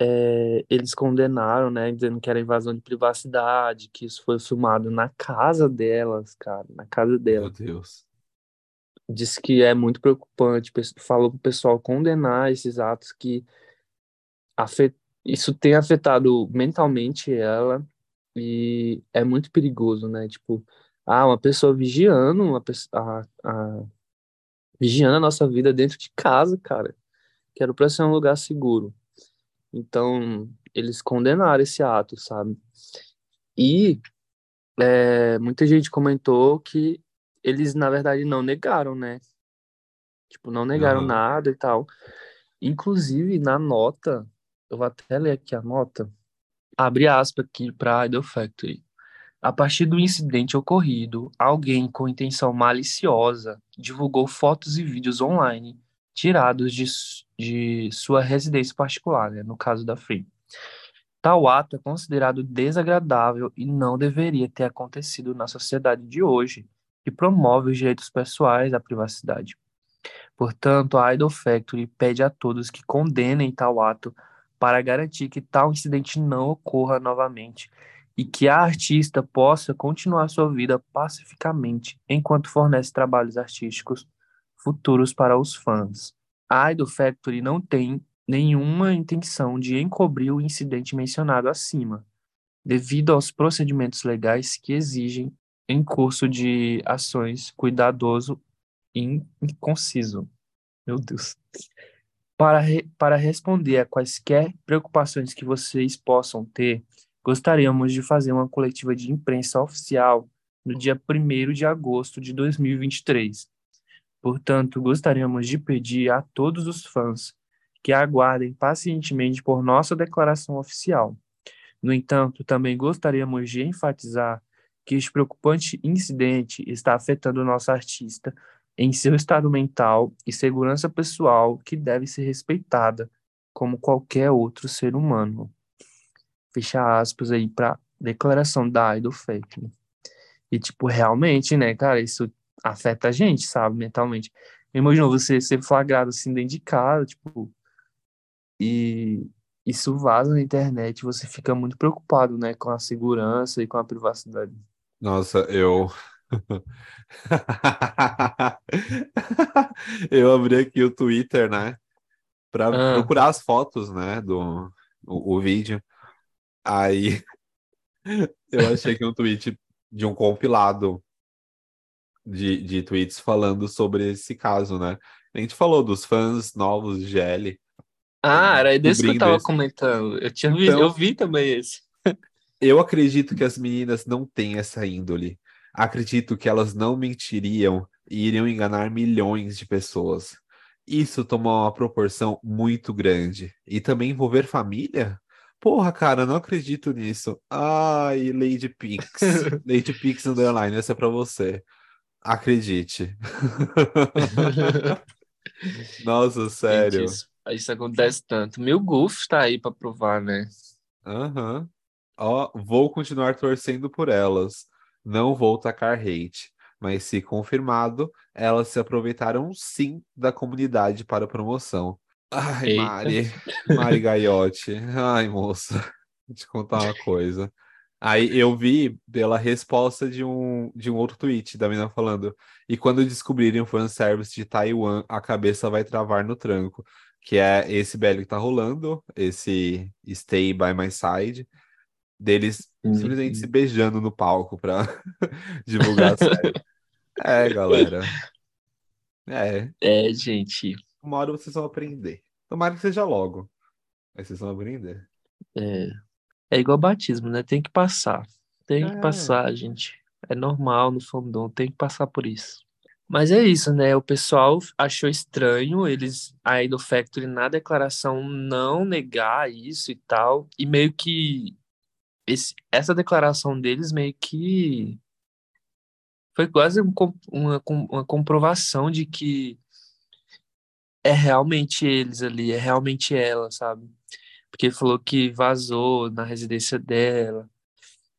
é, eles condenaram, né, dizendo que era invasão de privacidade, que isso foi filmado na casa delas, cara, na casa delas. Meu Deus. Diz que é muito preocupante, falou pro pessoal condenar esses atos que afet... isso tem afetado mentalmente ela e é muito perigoso, né? Tipo, ah, uma pessoa vigiando, uma pessoa, a, a... vigiando a nossa vida dentro de casa, cara. Quero para ser um lugar seguro. Então, eles condenaram esse ato, sabe? E é, muita gente comentou que eles, na verdade, não negaram, né? Tipo, não negaram uhum. nada e tal. Inclusive, na nota, eu vou até ler aqui a nota, abre aspas aqui para Idol Factory. A partir do incidente ocorrido, alguém com intenção maliciosa divulgou fotos e vídeos online tirados de, de sua residência particular, né, no caso da Free. Tal ato é considerado desagradável e não deveria ter acontecido na sociedade de hoje, que promove os direitos pessoais à privacidade. Portanto, a Idol Factory pede a todos que condenem tal ato para garantir que tal incidente não ocorra novamente e que a artista possa continuar sua vida pacificamente enquanto fornece trabalhos artísticos futuros para os fãs. A Idol Factory não tem nenhuma intenção de encobrir o incidente mencionado acima, devido aos procedimentos legais que exigem em curso de ações cuidadoso e conciso. Meu Deus. Para, re, para responder a quaisquer preocupações que vocês possam ter, gostaríamos de fazer uma coletiva de imprensa oficial no dia 1 de agosto de 2023, Portanto, gostaríamos de pedir a todos os fãs que aguardem pacientemente por nossa declaração oficial. No entanto, também gostaríamos de enfatizar que este preocupante incidente está afetando o nosso artista em seu estado mental e segurança pessoal que deve ser respeitada como qualquer outro ser humano. Fecha aspas aí para declaração da Idol Fake. E, tipo, realmente, né, cara, isso afeta a gente, sabe, mentalmente. Imagina você ser flagrado assim dentro de casa, tipo, e isso vaza na internet, você fica muito preocupado, né, com a segurança e com a privacidade. Nossa, eu. eu abri aqui o Twitter, né, para ah. procurar as fotos, né, do o, o vídeo. Aí eu achei que um tweet de um compilado de, de tweets falando sobre esse caso, né? A gente falou dos fãs novos de GL. Ah, era desse que eu tava comentando. Eu, tinha então, vi, eu vi também esse. Eu acredito que as meninas não têm essa índole. Acredito que elas não mentiriam e iriam enganar milhões de pessoas. Isso tomou uma proporção muito grande. E também envolver família? Porra, cara, não acredito nisso. Ai, Lady Pix. Lady Pix Underline, essa é pra você. Acredite. Nossa, sério. Gente, isso, isso, acontece tanto. Meu Golf tá aí para provar, né? Aham. Uhum. Ó, vou continuar torcendo por elas. Não vou tacar hate. mas se confirmado, elas se aproveitaram sim da comunidade para promoção. Ai, Eita. Mari, Mari Gaiotti. Ai, moça, vou te contar uma coisa. Aí eu vi pela resposta de um, de um outro tweet da menina falando. E quando descobrirem o fanservice de Taiwan, a cabeça vai travar no tranco. Que é esse BL que tá rolando, esse Stay by My Side, deles Uhum. simplesmente se beijando no palco pra divulgar a série. É, galera. É, É, gente. uma hora vocês vão aprender. Tomara que seja logo. Mas vocês vão aprender. É, é igual batismo, né? Tem que passar. Tem que É. passar, gente. É normal no fandom, tem que passar por isso. Mas é isso, né? O pessoal achou estranho eles aí do Factory na declaração não negar isso e tal. E meio que esse- essa declaração deles meio que foi quase um uma, uma comprovação de que é realmente eles ali, é realmente ela, sabe? Porque ele falou que vazou na residência dela.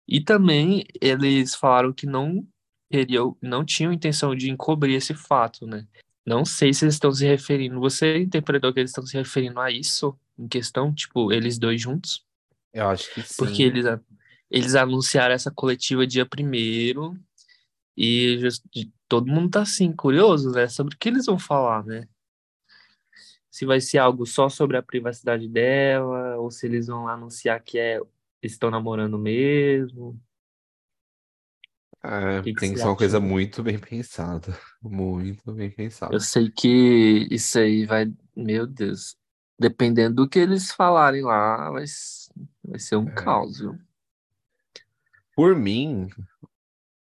E também eles falaram que não queriam, não tinham intenção de encobrir esse fato, né? Não sei se eles estão se referindo. Você interpretou que eles estão se referindo a isso em questão, tipo, eles dois juntos? Eu acho que sim. Porque eles, eles anunciaram essa coletiva dia primeiro e just- todo mundo tá assim, curioso, né? Sobre o que eles vão falar, né? Se vai ser algo só sobre a privacidade dela, ou se eles vão anunciar que é, estão namorando mesmo. É, que tem que ser uma coisa muito bem pensada. Muito bem pensada. Eu sei que isso aí vai, meu Deus, dependendo do que eles falarem lá, vai, vai ser um É. caos, viu? Por mim,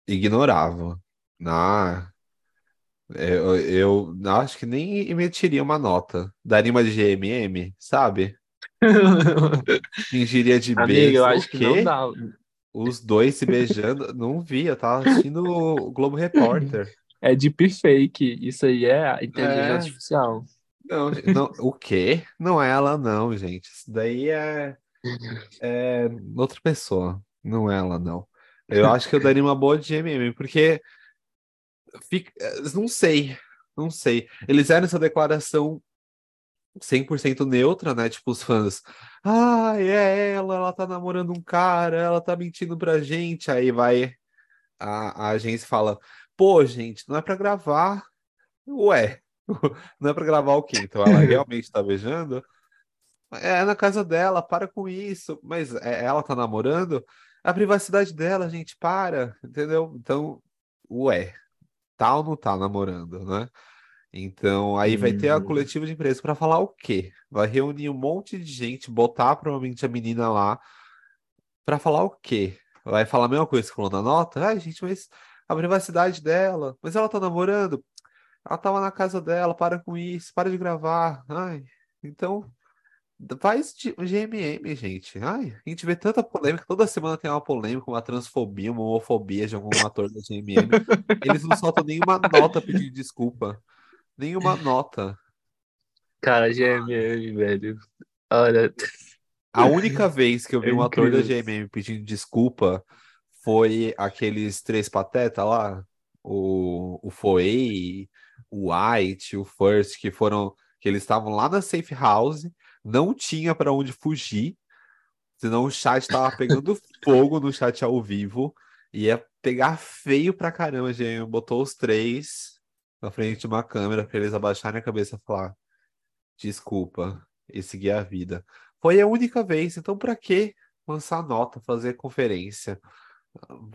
ignorava. Ah, eu, eu acho que nem emitiria uma nota. Daria uma de GMM, sabe? Fingiria de beijo. eu acho que não dá. Os dois se beijando. Não vi, eu tava assistindo o Globo Repórter. É deepfake, isso aí é inteligência É. artificial. Não, não, o quê? Não é ela, não, gente. Isso daí é, é outra pessoa. Não ela, não. Eu acho que eu daria uma boa de GMM, porque fica, não sei, não sei. Eles fizeram essa declaração 100% neutra, né? Tipo, os fãs, ah, é ela, ela tá namorando um cara, ela tá mentindo pra gente. Aí vai a, a agência fala, pô, gente, não é pra gravar. Ué, não é pra gravar o quê? Então ela realmente tá beijando? É na casa dela, para com isso. Mas é- ela tá namorando? A privacidade dela, gente, para, entendeu? Então, ué, tá ou não tá namorando, né? Então, aí vai ter a Uhum. coletiva de imprensa para falar o quê? Vai reunir um monte de gente, botar provavelmente a menina lá para falar o quê? Vai falar a mesma coisa que falou na nota? Ai, gente, mas a privacidade dela, mas ela tá namorando? Ela tava na casa dela, para com isso, para de gravar. Ai, então faz de- GMM, gente. Ai, a gente vê tanta polêmica, toda semana tem uma polêmica, uma transfobia, uma homofobia de algum ator da GMM. Eles não soltam nenhuma nota pedindo desculpa. Nenhuma nota. Cara, GMM, velho. Olha, A única vez que eu vi É um ator da. GMM pedindo desculpa foi aqueles três pateta lá, o, o Foey, o White, o First, que foram que eles estavam lá na safe house, não tinha para onde fugir, senão o chat tava pegando fogo no chat ao vivo, ia pegar feio pra caramba, GMM botou os três na frente de uma câmera para eles abaixarem a cabeça e falar desculpa e seguir a vida. Foi a única vez, então pra que lançar nota, fazer conferência?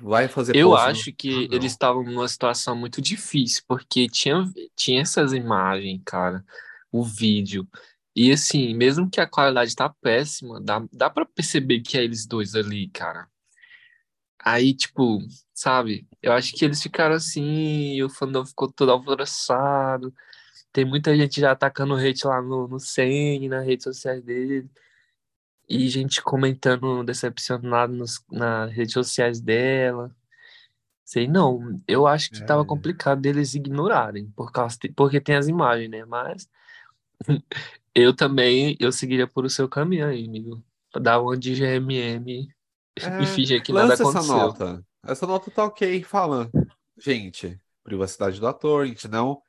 Vai fazer eu post no- acho que não. eles estavam numa situação muito difícil, porque tinha, tinha essas imagens, cara, o vídeo. E assim, mesmo que a qualidade tá péssima, dá, dá pra perceber que é eles dois ali, cara. Aí, tipo, sabe? Eu acho que eles ficaram assim, e o fandom ficou todo alvoroçado. Tem muita gente já atacando hate lá no, no Sen, nas redes sociais dele. E gente comentando decepcionado nos, nas redes sociais dela. Sei não, eu acho que tava É. complicado deles ignorarem, por causa, porque tem as imagens, né? Mas eu também, eu seguiria por o seu caminho aí, amigo. Dar uma de GMM É, e fingir que nada lança essa aconteceu. nota. Essa nota tá ok, fala. Gente, privacidade do ator, a gente não.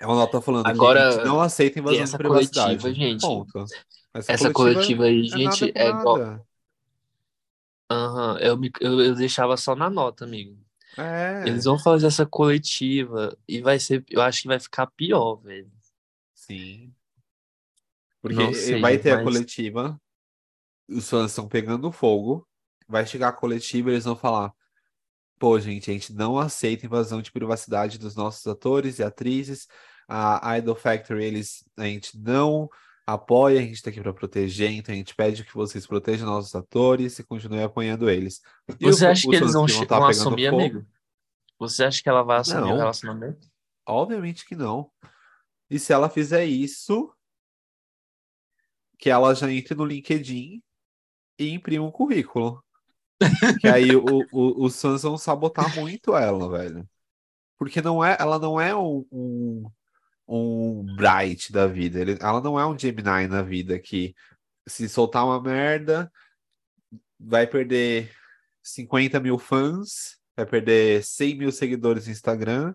É uma nota falando Agora, que a gente não aceita invasão essa de privacidade. coletiva, gente, Ponto. Essa coletiva aí, não é gente, nada com é igual. Aham, eu, me- eu, eu deixava só na nota, amigo. É, Eles vão fazer essa coletiva e vai ser, eu acho que vai ficar pior, velho. sim. Porque sei, vai ter a mas- coletiva, os fãs estão pegando fogo, vai chegar a coletiva e eles vão falar: pô, gente, a gente não aceita invasão de privacidade dos nossos atores e atrizes. A Idol Factory, eles, a gente não apoia, a gente tá aqui para proteger, então a gente pede que vocês protejam nossos atores e continuem apoiando eles. E Você o- acha que eles vão, que che- tá vão assumir, fogo, amigo? Você acha que ela vai assumir o Não. relacionamento? Obviamente que não. E se ela fizer isso, que ela já entre no LinkedIn e imprima um currículo. Que aí o, o- os fãs vão sabotar muito ela, velho. Porque não é, ela não é um, um, um Bright da vida. Ele- ela não é um Gemini na vida que se soltar uma merda, vai perder 50 mil fãs, vai perder 100 mil seguidores no Instagram,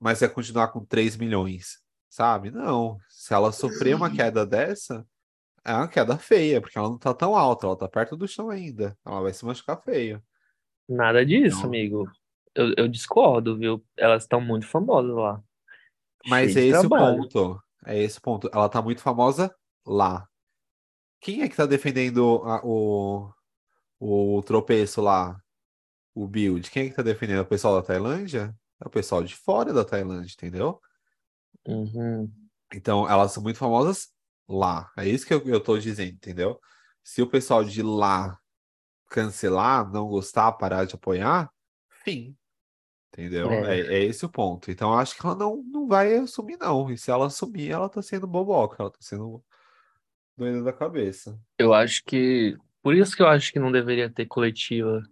mas vai continuar com 3 milhões, sabe? Não. Se ela sofrer uma queda dessa, é uma queda feia, porque ela não tá tão alta, ela tá perto do chão ainda. Ela vai se machucar feio. Nada disso, Não. amigo. Eu, eu discordo, viu? Elas estão muito famosas lá. Mas Cheio é esse o ponto. É esse o ponto. Ela tá muito famosa lá. Quem é que tá defendendo a- o, o tropeço lá? O build? Quem é que tá defendendo? É o pessoal da Tailândia? É o pessoal de fora da Tailândia, entendeu? Uhum. Então, elas são muito famosas lá. É isso que eu, eu tô dizendo, entendeu? Se o pessoal de lá cancelar, não gostar, parar de apoiar, fim. Entendeu? É. É, é esse o ponto. Então, eu acho que ela não, não vai assumir, não. E se ela assumir, ela tá sendo boboca, ela tá sendo doida da cabeça. Eu acho que. Por isso que eu acho que não deveria ter coletiva.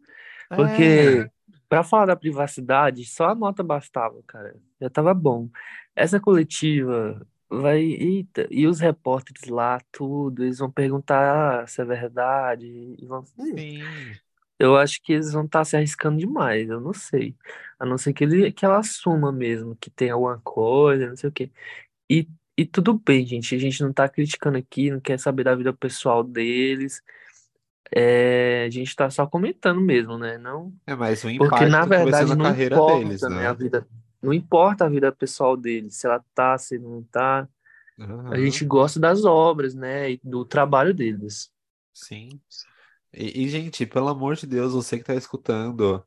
É, Porque, pra falar da privacidade, só a nota bastava, cara. Já tava bom. Essa coletiva vai. Eita, e os repórteres lá, tudo, eles vão perguntar se é verdade. E vão... sim. Eu acho que eles vão estar se arriscando demais, eu não sei. A não ser que, ele, que ela assuma mesmo, que tem alguma coisa, não sei o quê. E, e tudo bem, gente. A gente não tá criticando aqui, não quer saber da vida pessoal deles. É, a gente tá só comentando mesmo, né? Não, É, mas o porque impacto na que vai ser verdade na não carreira importa, deles, né? né? A vida, não importa a vida pessoal deles, se ela tá, se não tá. A Aham. gente gosta das obras, né? E do trabalho deles. Sim. E, e, gente, pelo amor de Deus, você que tá escutando,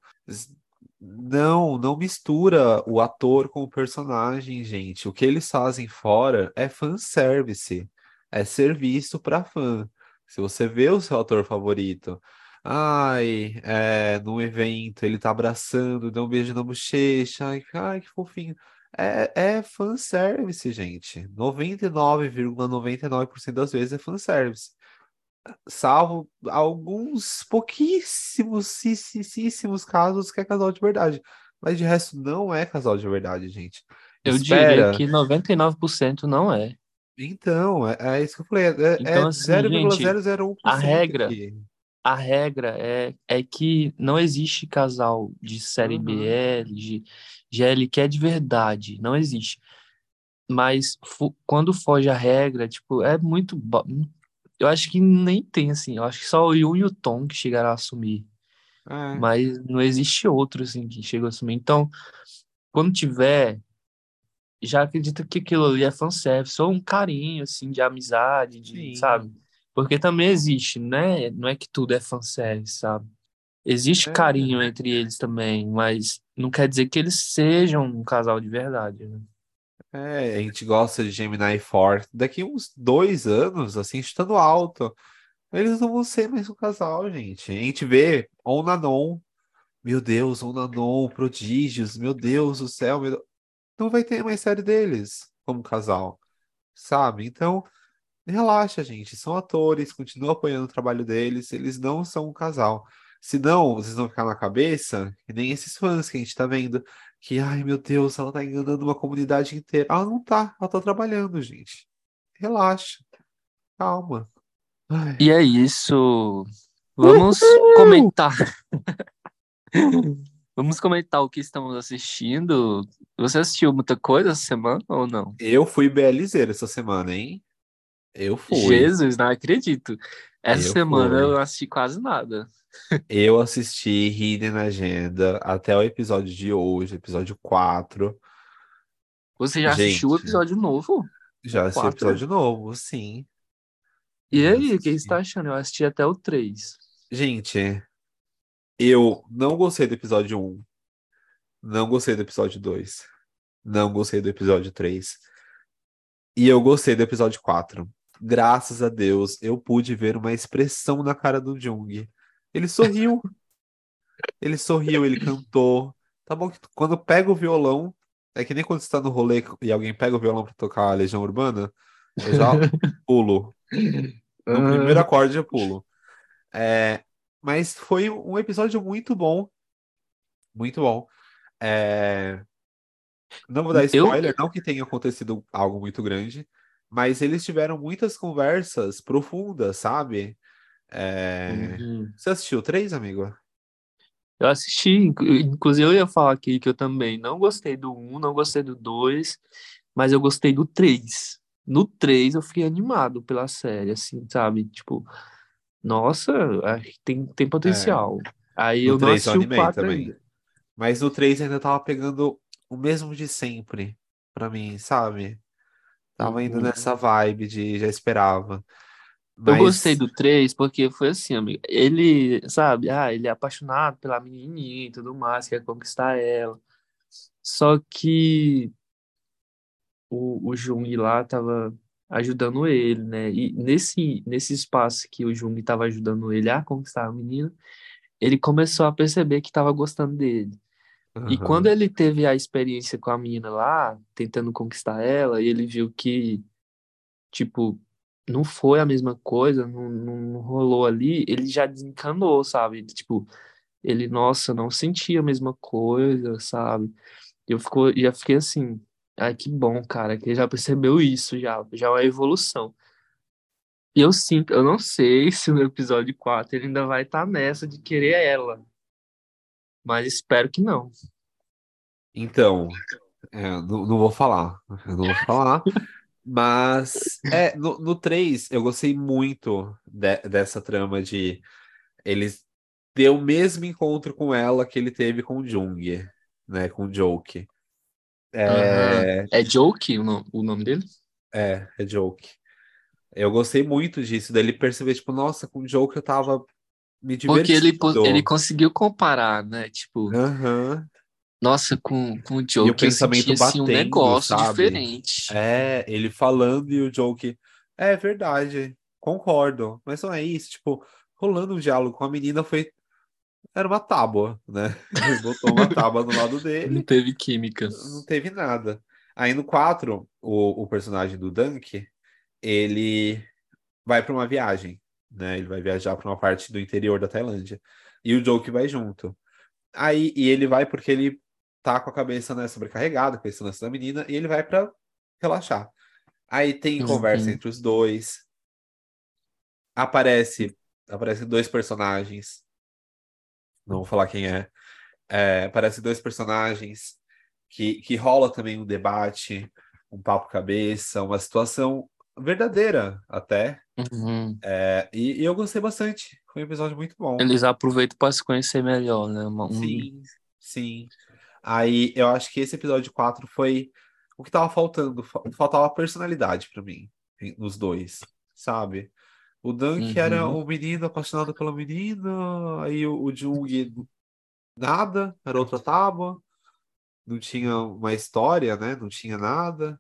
não, não mistura o ator com o personagem, gente. O que eles fazem fora é fanservice, é serviço para fã. Se você vê o seu ator favorito, ai, é, num evento, ele tá abraçando, dá um beijo na bochecha, ai, ai, que fofinho. É, é fanservice, gente. 99,99% das vezes é fanservice salvo alguns pouquíssimos, casos que é casal de verdade. Mas de resto não é casal de verdade, gente. Eu Espera. diria que 99% não é. Então, é, é isso que eu falei. É, é Então, assim, gente, 0,001% a regra- aqui. A regra é, é que não existe casal de série Uhum. BL, de GL que é de verdade. Não existe. Mas quando foge a regra, tipo, é muito. Eu acho que nem tem, assim. Eu acho que só o Yun e o Tom que chegaram a assumir. É, Mas não existe outro, assim, que chegou a assumir. Então, quando tiver, já acredito que aquilo ali é fanservice, ou um carinho, assim, de amizade, de, sim. sabe? Porque também existe, né? Não é que tudo é fanservice, sabe? Existe É. carinho entre eles também, mas não quer dizer que eles sejam um casal de verdade, né? É, a gente gosta de Gemini 4. Daqui uns dois anos, assim, chutando alto, eles não vão ser mais um casal, gente. A gente vê On Nanon, meu Deus, On Nanon, Prodígios, meu Deus do céu, meu não vai ter mais série deles como casal, sabe? Então, relaxa, gente. São atores, continuam apoiando o trabalho deles, eles não são um casal. Senão, vocês vão ficar na cabeça, que nem esses fãs que a gente tá vendo, que, ai meu Deus, ela tá enganando uma comunidade inteira. Ela não tá, ela tá trabalhando, gente. Relaxa, calma. Ai, E é isso. Vamos comentar. Vamos comentar o que estamos assistindo. Você assistiu muita coisa essa semana ou não? Eu fui BLZero essa semana, hein? Eu fui. Jesus, não acredito. Essa Eu semana fui. eu não assisti quase nada. Eu assisti Hidden Agenda até o episódio de hoje, episódio 4. Você já assistiu o Gente. episódio novo? Já assisti o episódio novo, sim. E aí, o que você tá achando? Eu assisti até o 3. Gente, eu não gostei do episódio 1. Não gostei do episódio 2. Não gostei do episódio 3. E eu gostei do episódio 4. Graças a Deus, eu pude ver uma expressão na cara do Jung. Ele sorriu. Ele sorriu, ele cantou. Tá bom que quando pega o violão, é que nem quando você tá no rolê e alguém pega o violão pra tocar a Legião Urbana, eu já pulo. No Ah. primeiro acorde eu pulo. É, mas foi um episódio muito bom. Muito bom. É, não vou dar Eu- spoiler, não que tenha acontecido algo muito grande, mas eles tiveram muitas conversas profundas, sabe? É, Uhum. Você assistiu três, amigo? Eu assisti, inclu- inclusive eu ia falar aqui que eu também não gostei do 1, não gostei do 2, mas eu gostei do 3. No 3 eu fiquei animado pela série, assim, sabe? Tipo, nossa, que tem, tem potencial. Aí No eu não 3 eu assisti o animei 4 também. ainda. Mas no 3 ainda tava pegando o mesmo de sempre pra mim, sabe? Tava indo Uhum. nessa vibe de já esperava. Eu Mas- gostei do 3 porque foi assim, amigo. Ele, sabe, ah, ele é apaixonado pela menininha e tudo mais, quer conquistar ela. Só que o, o Jung lá tava ajudando ele, né? E nesse, nesse espaço que o Jung tava ajudando ele a conquistar a menina, ele começou a perceber que tava gostando dele. E Aham. quando ele teve a experiência com a menina lá, tentando conquistar ela, e ele viu que, tipo, não foi a mesma coisa, não, não, rolou ali, ele já desencanou, sabe? Tipo, ele, nossa, não sentia a mesma coisa, sabe? Eu ficou, já fiquei assim, ai, que bom, cara, que ele já percebeu isso, já, já é uma evolução. E eu sinto, eu não sei se no episódio 4 ele ainda vai estar nessa de querer ela, mas espero que não. Então, é, não, não vou falar. Eu não vou falar. Mas, é, no, no 3, eu gostei muito de- dessa trama de eles ter o mesmo encontro com ela que ele teve com o Jung, né? Com o Joke. É, É Joke o no- o nome dele? é, é Joke. Eu gostei muito disso, dele perceber, tipo, nossa, com o Joke eu tava me Porque ele, ele conseguiu comparar, né? Tipo, nossa, com, com o Joke eu pensamento senti assim, um batendo, negócio sabe? diferente. É, ele falando e o Joke. É verdade, concordo. Mas não é isso, tipo, rolando um diálogo com a menina foi. Era uma tábua, né? Ele botou uma tábua do lado Não dele, teve química. não teve nada. Aí no 4, o, o personagem do Dunk, ele vai para uma viagem, né? Ele vai viajar para uma parte do interior da Tailândia. E o Joke vai junto. Aí, e ele vai porque ele tá com a cabeça, né, sobrecarregada com esse lance da menina, e ele vai para relaxar. Aí tem Uhum. conversa entre os dois. Aparece, aparecem dois personagens. Não vou falar quem é. É, aparecem dois personagens que, que rola também um debate, um papo cabeça, uma situação verdadeira até. Uhum. É, e, e eu gostei bastante. Foi um episódio muito bom. Eles aproveitam para se conhecer melhor, né? Um- Sim, sim. Aí eu acho que esse episódio 4 foi o que tava faltando. Fa- Faltava personalidade pra mim, nos dois, sabe? O Dunk Uhum. era o menino apaixonado pela menina, aí o, o Jung nada, era outra tábua, não tinha uma história, né? Não tinha nada.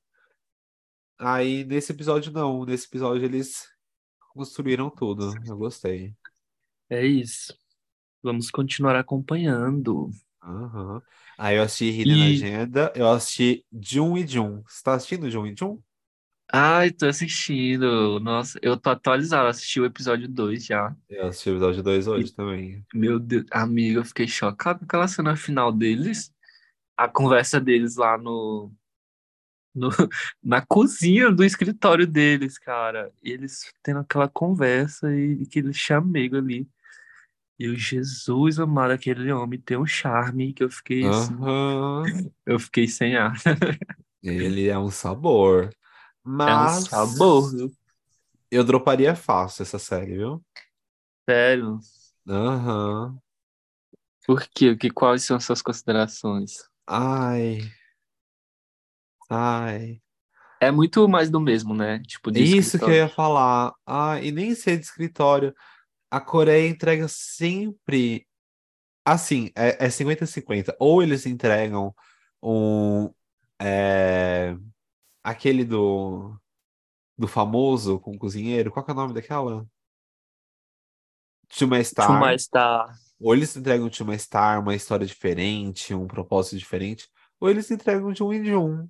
Aí nesse episódio não, nesse episódio eles construíram tudo. Eu gostei. É isso. Vamos continuar acompanhando. Aham. Aí eu assisti Hidden E- Agenda, eu assisti Jun e Jun. Você tá assistindo Jun e Jun? Ai, tô assistindo. Nossa, eu tô atualizado. Assisti o episódio 2 já. Eu assisti o episódio 2 hoje também. Meu Deus, amigo, eu fiquei chocado com aquela cena final deles. A conversa deles lá no, no na cozinha do escritório deles, cara. Eles tendo aquela conversa e aquele chamego ali. E o Jesus amado, aquele homem tem um charme que eu fiquei assim, Aham. eu fiquei sem ar. Ele é um sabor. É um Mas sabor, viu? eu droparia fácil essa série, viu? Sério. Aham. Por quê? Que, quais são as suas considerações? Ai. Ai. É muito mais do mesmo, né? Tipo, Isso que eu ia falar. Ah, e nem ser de escritório. A Coreia entrega sempre. Assim, é, é 50-50. Ou eles entregam um. é, aquele do. Do famoso com o cozinheiro. Qual que é o nome daquela? To My To Star. My Star. Ou eles entregam de uma Star, uma história diferente, um propósito diferente, ou eles entregam de um em de um,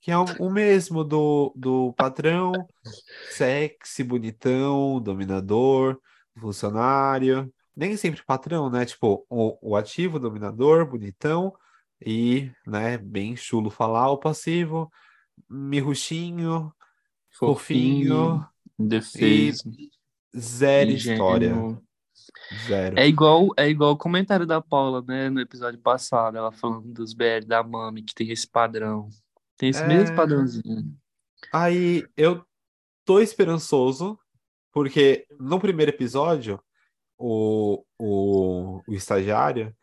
que é o, mesmo do, do patrão, sexy, bonitão, dominador, funcionário. Nem sempre patrão, né? Tipo, o, o ativo, dominador, bonitão, e, né, bem chulo falar, o passivo, mirruchinho, fofinho, indefeso, zero história. ingênuo. Zero. É igual, é igual o comentário da Paula, né, no episódio passado, ela falando dos BR da Mami, que tem esse padrão. Tem esse É. mesmo padrãozinho. Aí eu tô esperançoso, porque no primeiro episódio, o, o, o estagiário,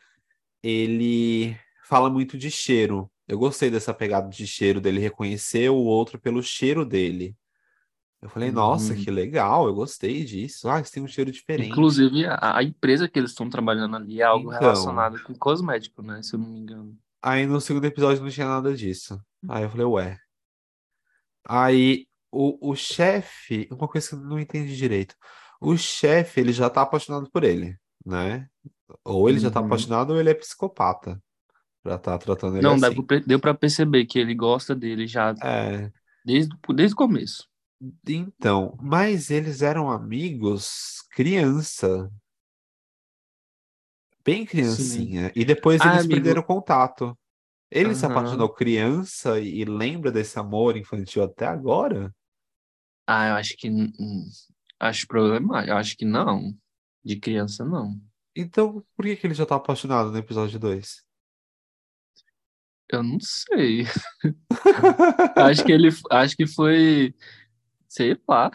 ele fala muito de cheiro. Eu gostei dessa pegada de cheiro, dele reconhecer o outro pelo cheiro dele. Eu falei, nossa, Uhum. que legal, eu gostei disso. Ah, você tem um cheiro diferente. Inclusive, a, a empresa que eles estão trabalhando ali é algo Então. relacionado com cosmético, né, se eu não me engano. Aí no segundo episódio não tinha nada disso. Aí eu falei, ué. Aí o, o chefe, uma coisa que eu não entendi direito. O chefe, ele já tá apaixonado por ele, né? Ou ele já tá Uhum. apaixonado ou ele é psicopata. Já tá tratando ele Não, assim. pra- deu pra perceber que ele gosta dele já É, desde, desde o começo. então, mas eles eram amigos criança. Bem criancinha. E depois Ah, eles amigo. perderam contato. Ele se Aham. apaixonou criança e lembra desse amor infantil até agora? Ah, eu acho que. Acho problemático. Eu acho que não. De criança, não. Então, por que que ele já tá apaixonado no episódio 2? Eu não sei. Acho que ele. Acho que foi. Sei lá.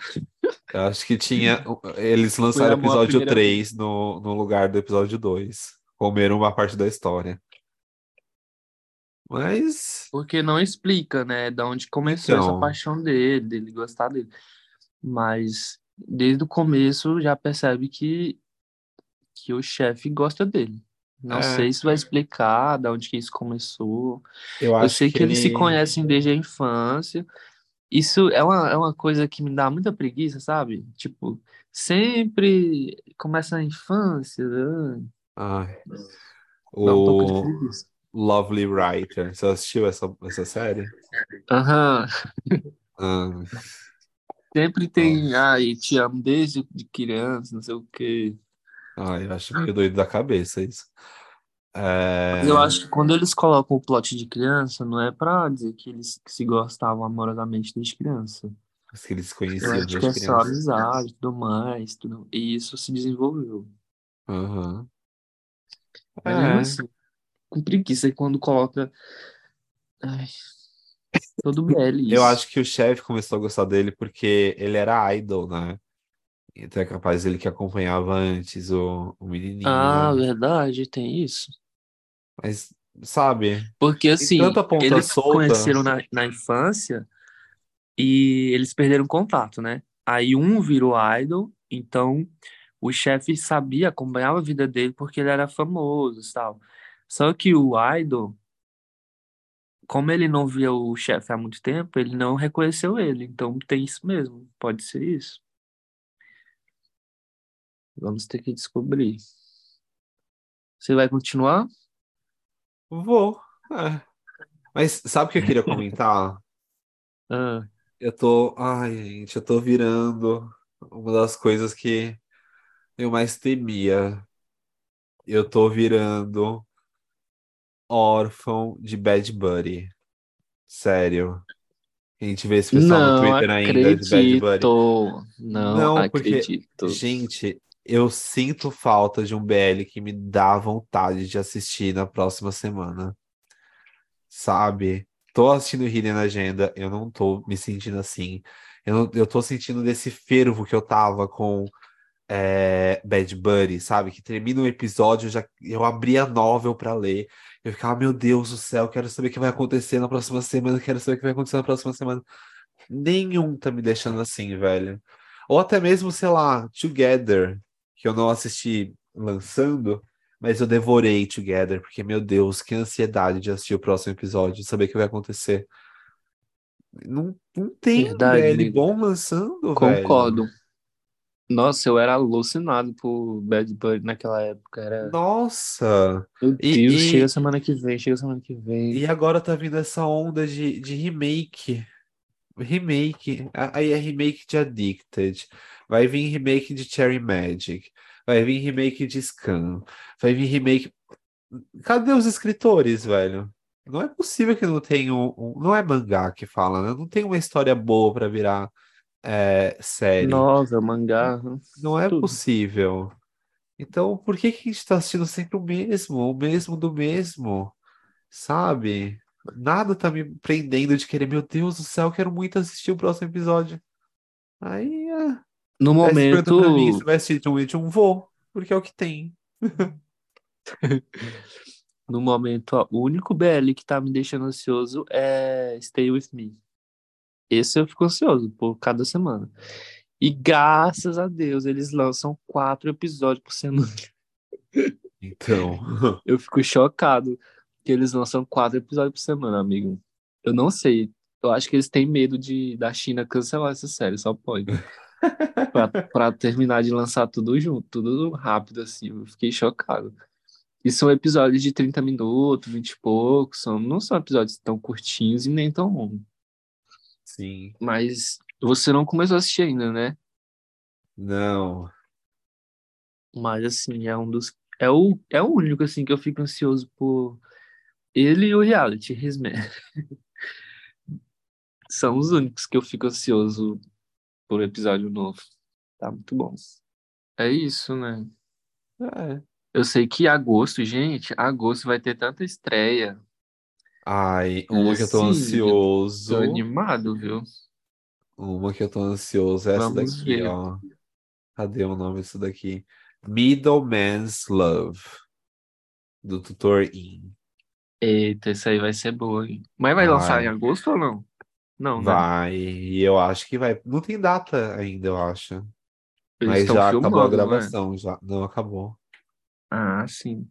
Eu acho que tinha. Eles lançaram o episódio primeira 3 no, no lugar do episódio 2. Comeram uma parte da história. Mas. Porque não explica, né? Da onde começou Então. essa paixão dele, dele gostar dele. Mas desde o começo já percebe que, que o chefe gosta dele. Não É. sei se vai explicar da onde que isso começou. Eu Eu acho sei que, eles se ele- conhecem desde a infância. Isso é uma, é uma coisa que me dá muita preguiça, sabe? Tipo, sempre começa na infância. né? Ai. Dá um pouco de O preguiça. Lovely Writer. Você assistiu essa, essa série? Aham. Ah, Sempre tem, ai, te amo desde de criança, não sei o quê. ai, eu acho meio doido da cabeça isso. É, Mas eu acho que quando eles colocam o plot de criança, não é pra dizer que eles se gostavam amorosamente desde criança. que eles se conheciam acho que é desde só criança. amizade tudo mais. Tudo... E isso se desenvolveu. Aham. Mas É. mesmo assim, com preguiça quando coloca. Ai, todo BL isso. Eu acho que o chefe começou a gostar dele porque ele era idol, né? Então é capaz ele que acompanhava antes o, o menininho, Ah, né? verdade, tem isso. Mas, sabe? Porque assim, eles solta. conheceram na, na infância e eles perderam contato, né? Aí um virou idol, então o chefe sabia, acompanhava a vida dele porque ele era famoso e tal. Só que o idol, como ele não via o chefe há muito tempo, ele não reconheceu ele. Então tem isso mesmo, pode ser isso. Vamos ter que descobrir. Você vai continuar? Vou. é. Mas sabe o que eu queria comentar? Ah, Eu tô. Ai, gente, eu tô virando uma das coisas que eu mais temia. Eu tô virando órfão de Bad Buddy. Sério. A gente vê esse pessoal no não Twitter ainda de Bad Buddy. acredito. Não, Não, porque, acredito. gente, eu sinto falta de um BL que me dá vontade de assistir na próxima semana. Sabe? Tô assistindo Hidden Agenda, eu não tô me sentindo assim. Eu, não, eu tô sentindo desse fervo que eu tava com é, Bad Buddy, sabe? Que termina um episódio, eu já eu abri a novel para ler. Eu ficava, meu Deus do céu, quero saber o que vai acontecer na próxima semana, quero saber o que vai acontecer na próxima semana. Nenhum tá me deixando assim, velho. Ou até mesmo, sei lá, Together, que eu não assisti lançando, mas eu devorei Together, porque, meu Deus, que ansiedade de assistir o próximo episódio, de saber o que vai acontecer. Não, não tem Verdade, velho bom lançando, Concordo. velho. Nossa, eu era alucinado por Bad Bunny naquela época. Era, Nossa! meu E- Deus, e- chega semana que vem, chega semana que vem. E agora tá vindo essa onda de, de remake. Remake. Aí é remake de Addicted. Vai vir remake de Cherry Magic. Vai vir remake de Scam. Vai vir remake. Cadê os escritores, velho? Não é possível que não tenha um, um- Não é mangá que fala, né? Não tem uma história boa pra virar é, série. Novel, mangá. Não é tudo. possível. Então, por que que a gente tá assistindo sempre o mesmo? O mesmo do mesmo? Sabe? Nada tá me prendendo de querer, meu Deus do céu, quero muito assistir o próximo episódio. Aí, é. No pergunta pra mim, momento, você vai assistir John Wick? Um vou, porque é o que tem. no momento, ó, o único BL que tá me deixando ansioso é Stay With Me. Esse eu fico ansioso por cada semana. E graças a Deus, eles lançam quatro episódios por semana. Então, Eu fico chocado que eles lançam quatro episódios por semana, amigo. Eu não sei. Eu acho que eles têm medo de da China cancelar essa série, só pode. pra, pra terminar de lançar tudo junto, tudo rápido, assim. Eu fiquei chocado. E são episódios de 30 minutos, 20 e poucos. São, não são episódios tão curtinhos e nem tão longos. Sim. Mas você não começou a assistir ainda, né? Não. Mas assim, é um dos. É o, é o único assim que eu fico ansioso por ele e o reality, Risman. São os únicos que eu fico ansioso por episódio novo. Tá muito bom. É isso, né? É. Eu sei que agosto, gente, agosto vai ter tanta estreia. Ai, uma que eu tô Sim, ansioso. Tô animado, viu? Uma que eu tô ansioso é essa Vamos daqui, ver. ó. Cadê o nome disso daqui? Middleman's Love, do Tutor In. Eita, isso aí vai ser boa, hein? Mas vai lançar Vai. em agosto ou não? Não, né? Vai, e eu acho que vai. Não tem data ainda, eu acho. Eles Mas estão já acabou a filmando, né? gravação, já. Não acabou. Ah, sim.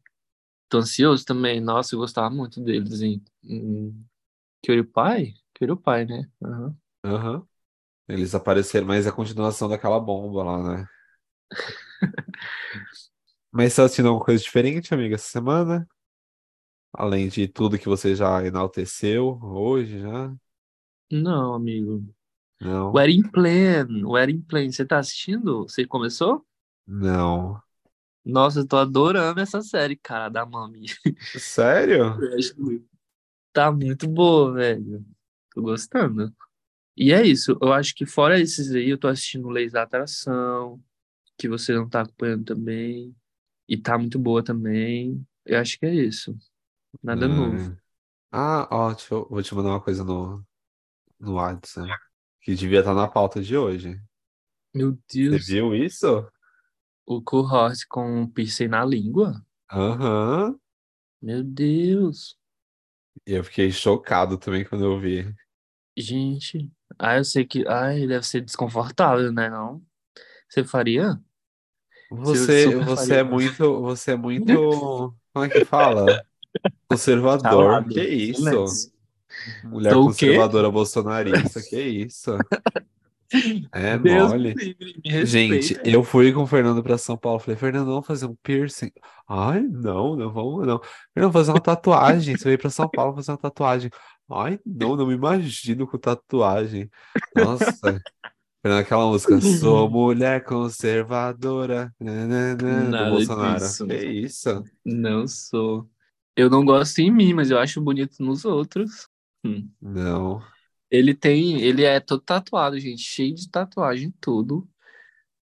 Tô ansioso também. Nossa, eu gostava muito deles em, em PewDiePie? PewDiePie, né? Aham. Aham. Eles apareceram, mas é a continuação daquela bomba lá, né? Mas você assistindo alguma coisa diferente, amiga, essa semana? Além de tudo que você já enalteceu hoje, já? Não, amigo. Não. Wedding Plan. Wedding Plan. Você tá assistindo? Você começou? Não. Nossa, eu tô adorando essa série, cara, da Mami. Sério? Tá muito boa, velho. Tô gostando. E é isso. Eu acho que fora esses aí, eu tô assistindo Leis da Atração, que você não tá acompanhando também. E tá muito boa também. Eu acho que é isso. Nada novo. Ah, ó, eu, vou te mandar uma coisa no, no WhatsApp. Que devia estar na pauta de hoje. Meu Você Deus. viu isso? O cohort com piercing na língua? Aham. Meu Deus. E eu fiquei chocado também quando eu vi. Gente. Ah, eu sei que. Ai, deve ser desconfortável, né? Não? Você faria? Você, você faria. é muito, você é muito, como é que fala? Conservador. Calado. Que isso? Mulher quê? conservadora bolsonarista, que isso? É Deus mole. livre, Gente, eu fui com o Fernando pra São Paulo. Falei, Fernando, vamos fazer um piercing? Ai, não, não vamos, não. Fernando, fazer uma tatuagem. Você veio pra São Paulo fazer uma tatuagem. Ai, não, não me imagino com tatuagem. Nossa. Fernando, aquela música, sou mulher conservadora, nananã, do Nada Bolsonaro. disso. Que isso? Não sou. Eu não gosto em mim, mas eu acho bonito nos outros. Hum. Não. Ele tem, ele é todo tatuado, gente, cheio de tatuagem, tudo.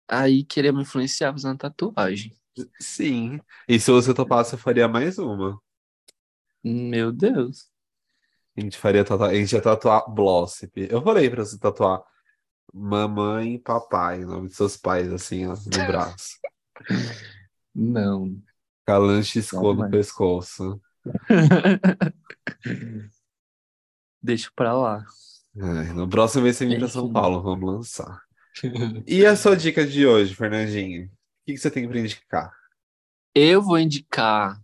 aí querer me influenciar fazendo tatuagem. Sim. E se você topasse, eu faria mais uma. Meu Deus. A gente faria tatuar, a gente ia tatuar Blossip. Eu falei pra você tatuar mamãe e papai, o nome de seus pais, assim, ó, no braço. Não. Calanche escô no pescoço. Deixa pra lá. No próximo mês você vem pra São. Paulo, vamos lançar. E a sua dica de hoje, Fernandinho? O que que você tem pra indicar? Eu vou indicar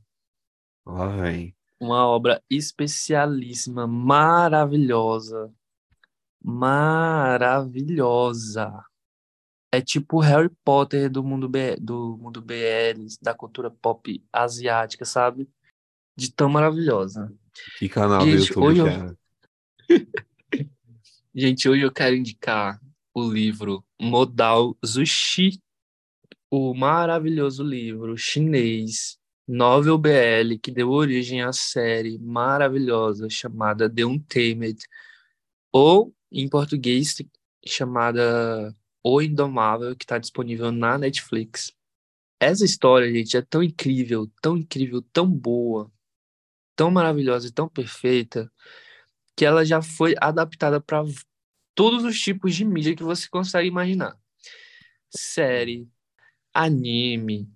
Lá vem. uma obra especialíssima, maravilhosa. Maravilhosa. É tipo Harry Potter do mundo, B, do mundo BL, da cultura pop asiática, sabe? De tão maravilhosa. Que canal do Gente, YouTube hoje que eu- é? Gente, hoje eu quero indicar o livro Modal Zushi, o maravilhoso livro chinês, novel BL, que deu origem à série maravilhosa chamada The Untamed, ou em português chamada O Indomável, que está disponível na Netflix. Essa história, gente, é tão incrível, tão incrível, tão boa, tão maravilhosa e tão perfeita, que ela já foi adaptada para todos os tipos de mídia que você consegue imaginar. Série, anime,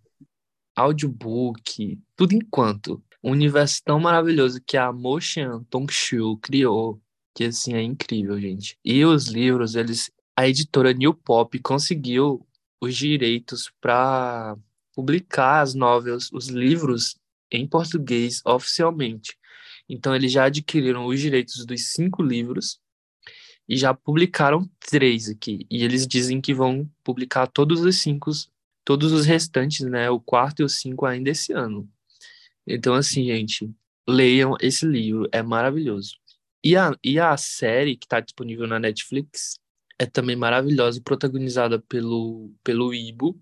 audiobook, tudo enquanto. Um universo tão maravilhoso que a Mo Xian Tongshu criou, que assim é incrível, gente. E os livros, eles a editora New Pop conseguiu os direitos para publicar as novelas, os livros em português oficialmente. Então eles já adquiriram os direitos dos cinco livros e já publicaram três aqui. E eles dizem que vão publicar todos os cinco, todos os restantes, né? O quarto e o cinco ainda esse ano. Então, assim, gente, leiam esse livro, é maravilhoso. E a, e a série que está disponível na Netflix é também maravilhosa, protagonizada pelo, pelo Ibo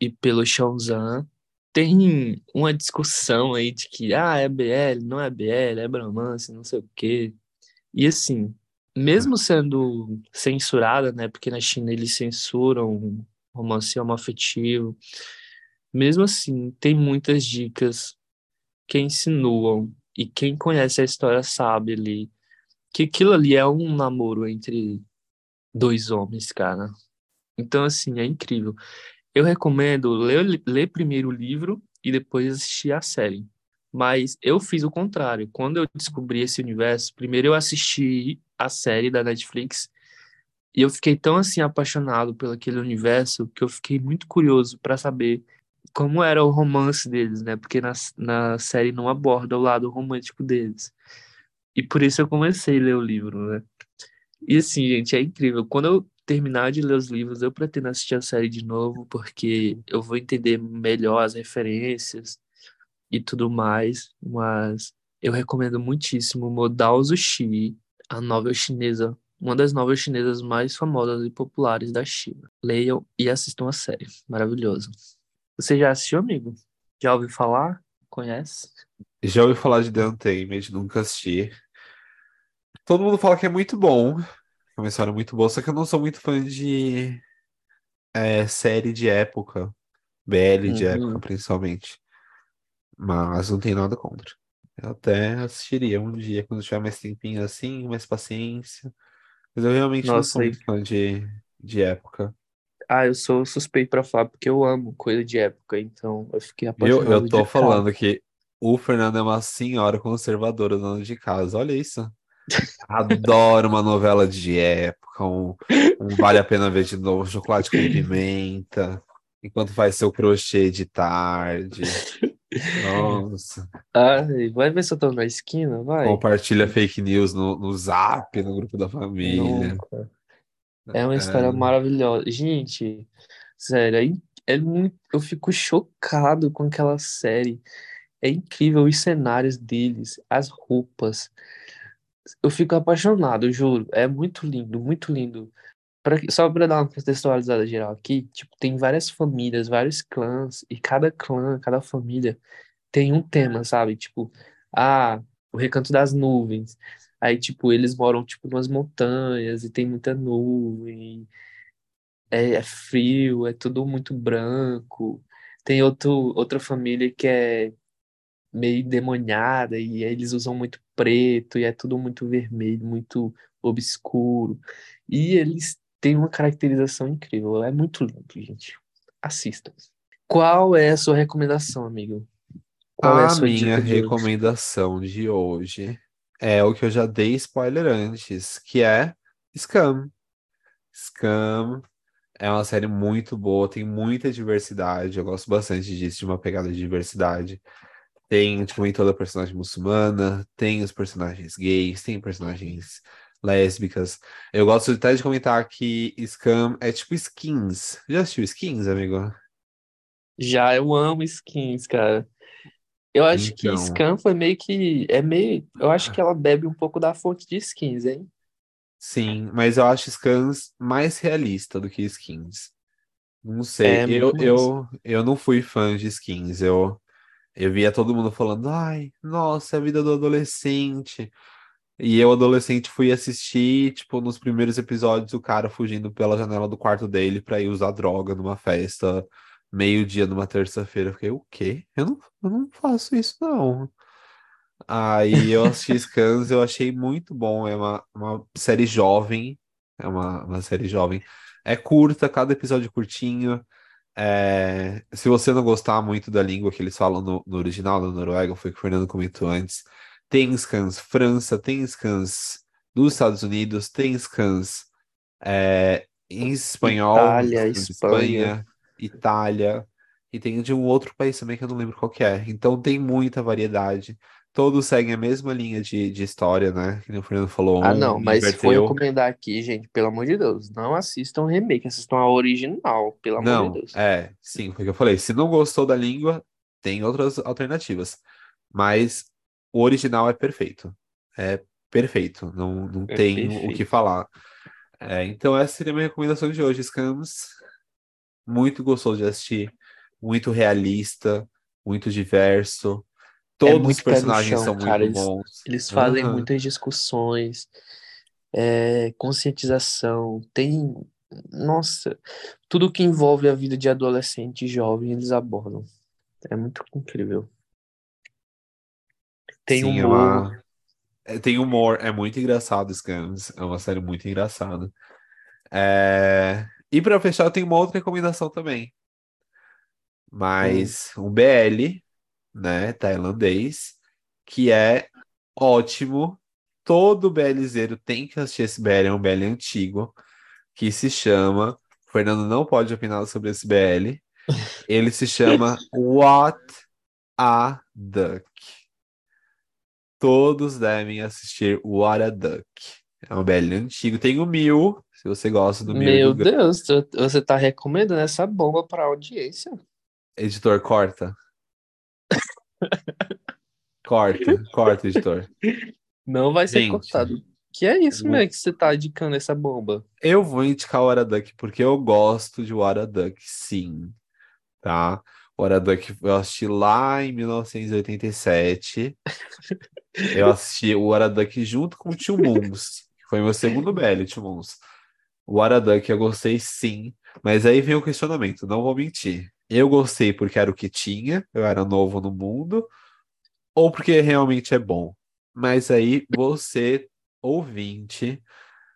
e pelo Shonzan. Tem uma discussão aí de que, ah, é BL, não é BL, é bromance, não sei o quê. E assim, mesmo sendo censurada, né? Porque na China eles censuram romance homoafetivo. Mesmo assim, tem muitas dicas que insinuam e quem conhece a história sabe ali que aquilo ali é um namoro entre dois homens, cara. Então, assim, é incrível. Eu recomendo ler, ler primeiro o livro e depois assistir a série. Mas eu fiz o contrário. Quando eu descobri esse universo, primeiro eu assisti a série da Netflix e eu fiquei tão assim apaixonado pelo aquele universo que eu fiquei muito curioso para saber como era o romance deles, né? Porque na, na série não aborda o lado romântico deles. E por isso eu comecei a ler o livro, né? E assim, gente, é incrível. Quando eu terminar de ler os livros, eu pretendo assistir a série de novo, porque eu vou entender melhor as referências e tudo mais. Mas eu recomendo muitíssimo Modal Zushi, a novel chinesa, uma das novelas chinesas mais famosas e populares da China. Leiam e assistam a série. Maravilhoso. Você já assistiu, amigo? Já ouviu falar? Conhece? Já ouvi falar de The Untamed, nunca assisti. Todo mundo fala que é muito bom. É uma história muito boa, só que eu não sou muito fã de é, série de época. BL de Uhum. época, principalmente. Mas não tem nada contra. Eu até assistiria um dia, quando tiver mais tempinho assim, mais paciência. Mas eu realmente não sou muito fã de, de época. Ah, eu sou suspeito pra falar porque eu amo coisa de época, então eu fiquei Eu, apaixonado eu tô de cara. falando que o Fernando é uma senhora conservadora dona de casa. Olha isso. Adoro uma novela de época, um, um Vale a Pena Ver de Novo, chocolate com pimenta, enquanto faz seu crochê de tarde. Nossa. Ai, vai ver se eu tô na esquina, vai. Compartilha fake news no, no Zap, no grupo da família. Nunca. É uma história É. maravilhosa. Gente, sério, é, é muito. Eu fico chocado com aquela série. É incrível os cenários deles, as roupas. Eu fico apaixonado, juro. É muito lindo, muito lindo. Pra, só para dar uma contextualizada geral aqui, tipo, tem várias famílias, vários clãs, e cada clã, cada família tem um tema, sabe? Tipo, ah, o Recanto das Nuvens. Aí, tipo, eles moram, tipo, nas montanhas e tem muita nuvem. é, é frio, é tudo muito branco. Tem outro, outra família que é meio demoniada e eles usam muito preto e é tudo muito vermelho, muito obscuro. E eles têm uma caracterização incrível. É muito lindo, gente. Assistam. Qual é a sua recomendação, amigo? Qual é a A sua minha de hoje? recomendação de hoje é o que eu já dei spoiler antes, que é Scam. Scam é uma série muito boa, tem muita diversidade. Eu gosto bastante disso, de uma pegada de diversidade. Tem, tipo, em toda a personagem muçulmana, tem os personagens gays, tem personagens lésbicas. Eu gosto até de comentar que Scam é tipo Skins. Já assistiu Skins, amigo? Já eu amo skins, cara. Eu acho que Então. Scan foi meio que. É meio. Eu acho que ela bebe um pouco da fonte de skins, hein? Sim, mas eu acho Scans mais realista do que Skins. Não sei, É, eu, eu, eu não fui fã de Skins. Eu, eu via todo mundo falando, ai, nossa, é a vida do adolescente. E eu, adolescente, fui assistir, tipo, nos primeiros episódios, o cara fugindo pela janela do quarto dele pra ir usar droga numa festa, meio-dia numa terça-feira. Eu fiquei, o quê? Eu não, eu não faço isso, não. Aí eu assisti Scans, eu achei muito bom. É uma, uma série jovem, é uma, uma série jovem. É curta, cada episódio curtinho. É, se você não gostar muito da língua que eles falam no, no original da Noruega, foi o que o Fernando comentou antes. Tem scans França, tem scans dos Estados Unidos, tem scans é, em espanhol, Itália, Espanha. Espanha, Itália, e tem de um outro país também que eu não lembro qual que é. Então tem muita variedade. Todos seguem a mesma linha de, de história, né? Que o Fernando falou, Ah, um não, mas inverteu. recomendar aqui, gente, pelo amor de Deus, não assistam o remake, assistam a original, pelo amor Não, de Deus. é, sim, foi o que eu falei. Se não gostou da língua, tem outras alternativas. Mas o original é perfeito. É perfeito. Não, não É tem o que falar. É, então, essa seria a minha recomendação de hoje. Scams, muito gostoso de assistir, muito realista, muito diverso. Todos os muito pé no personagens chão, são cara, muito eles- bons. Eles fazem Aham. muitas discussões, é, conscientização, tem, nossa, tudo que envolve a vida de adolescente e jovem eles abordam. É muito incrível. Tem Sim, é humor, é, tem humor, é muito engraçado Scams, é uma série muito engraçada. É, E para fechar, eu tenho uma outra recomendação também, mas um BL, né, tailandês, que é ótimo. Todo BLzeiro tem que assistir esse BL, é um BL antigo, que se chama, o Fernando não pode opinar sobre esse BL, ele se chama What a Duck. Todos devem assistir What a Duck. É um BL antigo. Tem o Mil, se você gosta do Mil Meu do Deus, tu- você tá recomendando essa bomba pra audiência? Editor, corta. Corta, corta, editor. Não vai ser Gente. cortado. Que é isso, Eu- né, que você tá indicando essa bomba? Eu vou indicar o What a Duck porque eu gosto de What a Duck, sim. Tá? O What a Duck eu assisti lá em 1987. Eu assisti o What a Duck junto com o Tio que foi meu segundo BL, Tio Moons. O What a Duck eu gostei sim, mas aí vem o questionamento, não vou mentir. Eu gostei porque era o que tinha, eu era novo no mundo, ou porque realmente é bom. Mas aí você, ouvinte,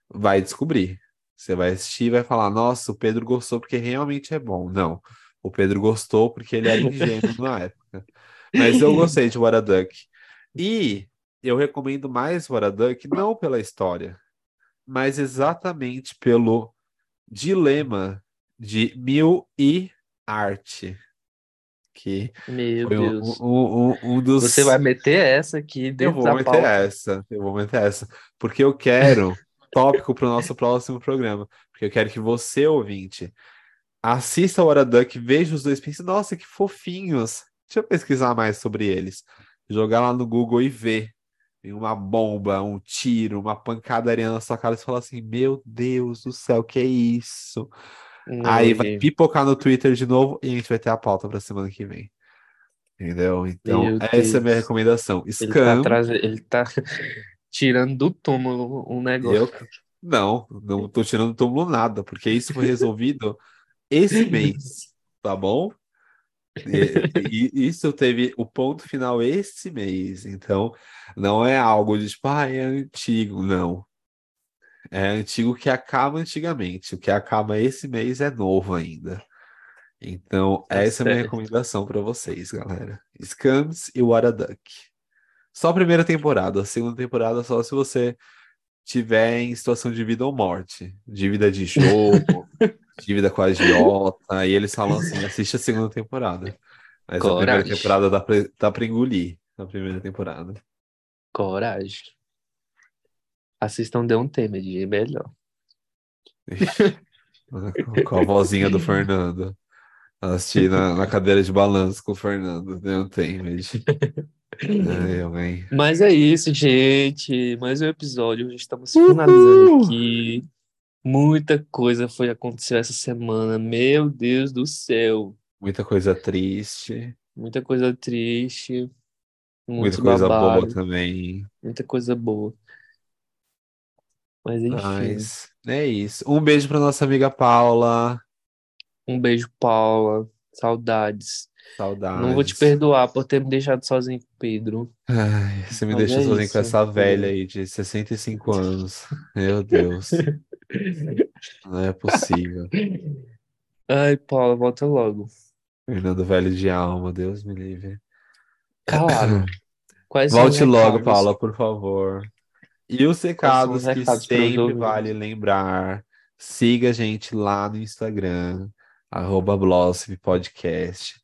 vai descobrir. Você vai assistir e vai falar: Nossa, o Pedro gostou porque realmente é bom. Não, o Pedro gostou porque ele era ingênuo na época. Mas eu gostei de What Duck. E eu recomendo mais What a Duck não pela história, mas exatamente pelo dilema de Mil e Arte. Que Meu Deus. um, um, um dos. Você vai meter essa aqui Eu vou meter pauta. essa, eu vou meter essa, porque eu quero tópico para o nosso próximo programa, porque eu quero que você, ouvinte, assista a Hora Duck, veja os dois, pense, nossa, que fofinhos, deixa eu pesquisar mais sobre eles, jogar lá no Google e ver, Vem uma bomba, um tiro, uma pancadaria na sua cara, e você fala assim, meu Deus do céu, que é isso? Não, Aí vai pipocar no Twitter de novo e a gente vai ter a pauta para semana que vem. Entendeu? Então, Meu essa é a minha Deus. recomendação. Ele tá, Scam, trazendo, ele tá tirando do túmulo um negócio. Eu, Não, não tô tirando do túmulo nada, porque isso foi resolvido esse mês, tá bom? E, e isso teve o ponto final esse mês, então não é algo de tipo, ah, é antigo, não. É antigo que acaba antigamente, o que acaba esse mês é novo ainda. Então, Tá essa é a minha certo. recomendação para vocês, galera. Scams e What a Duck. Só a primeira temporada, a segunda temporada só se você tiver em situação de vida ou morte. Dívida de jogo, dívida com a agiota, e eles falam assim, assiste a segunda temporada. Mas a primeira Coragem. temporada dá pra, dá pra engolir, a primeira temporada. Coragem. Assistam The Untamed, é melhor. Com a vozinha do Fernando. Assisti na, na cadeira de balanço com o Fernando, tem, mas... Ai? Mas é isso, gente. Mais um episódio. Já estamos finalizando aqui. Muita coisa foi acontecer essa semana. Meu Deus do céu. Muita coisa triste, Muita coisa triste. muita coisa boa babado. também. Muita coisa boa. Mas enfim. Mas é isso. Um beijo pra nossa amiga Paula. Um beijo, Paula. Saudades. Saudades. Não vou te perdoar por ter me deixado sozinho com o Pedro. Ai, você me Mas deixa é sozinho isso. com essa velha aí de 65 anos. Meu Deus, não é possível. Ai, Paula, volta logo. Fernando velho de alma, Deus me livre. Claro. Quais Volte logo, recados? Paula, por favor. E os recados os que recados sempre vale lembrar. Siga a gente lá no Instagram, arroba Podcast.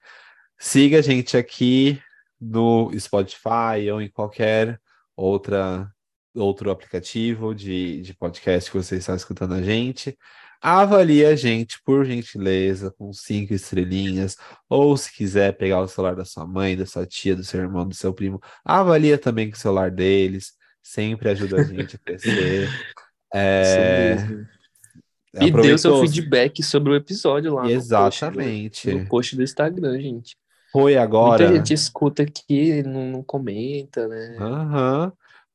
Siga a gente aqui no Spotify ou em qualquer outra, outro aplicativo de, de podcast que você está escutando a gente. Avalie a gente, por gentileza, com cinco estrelinhas. Ou se quiser pegar o celular da sua mãe, da sua tia, do seu irmão, do seu primo, avalia também com o celular deles. Sempre ajuda a gente a crescer. É. E dê o seu feedback sobre o episódio lá no post, do- Exatamente. no post do Instagram, gente. Foi agora. Muita gente escuta aqui não, não comenta, né? Aham.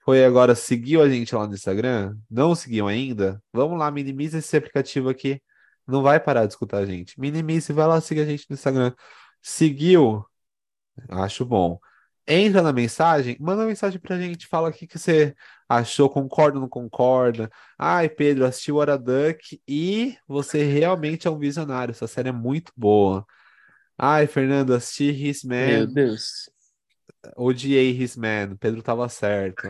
Foi agora, seguiu a gente lá no Instagram? Não seguiu ainda? Vamos lá, minimiza esse aplicativo aqui. Não vai parar de escutar a gente. Minimize, vai lá, siga a gente no Instagram. Seguiu? Acho bom. Entra na mensagem, manda uma mensagem pra gente, fala o que que você achou, concorda ou não concorda. Ai, Pedro, assisti o Hora Duck e você realmente é um visionário. Essa série é muito boa. Ai, Fernando, assisti His Meu Man, Deus. odiei His Man, Pedro tava certo.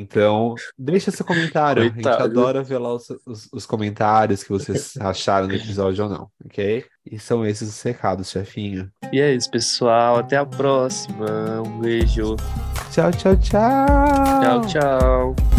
Então, deixa seu comentário. A gente Coitado. adora ver lá os, os- os comentários que vocês acharam do episódio ou não, ok? E são esses os recados, chefinho. E é isso, pessoal. Até a próxima. Um beijo. Tchau, tchau, tchau. Tchau, tchau.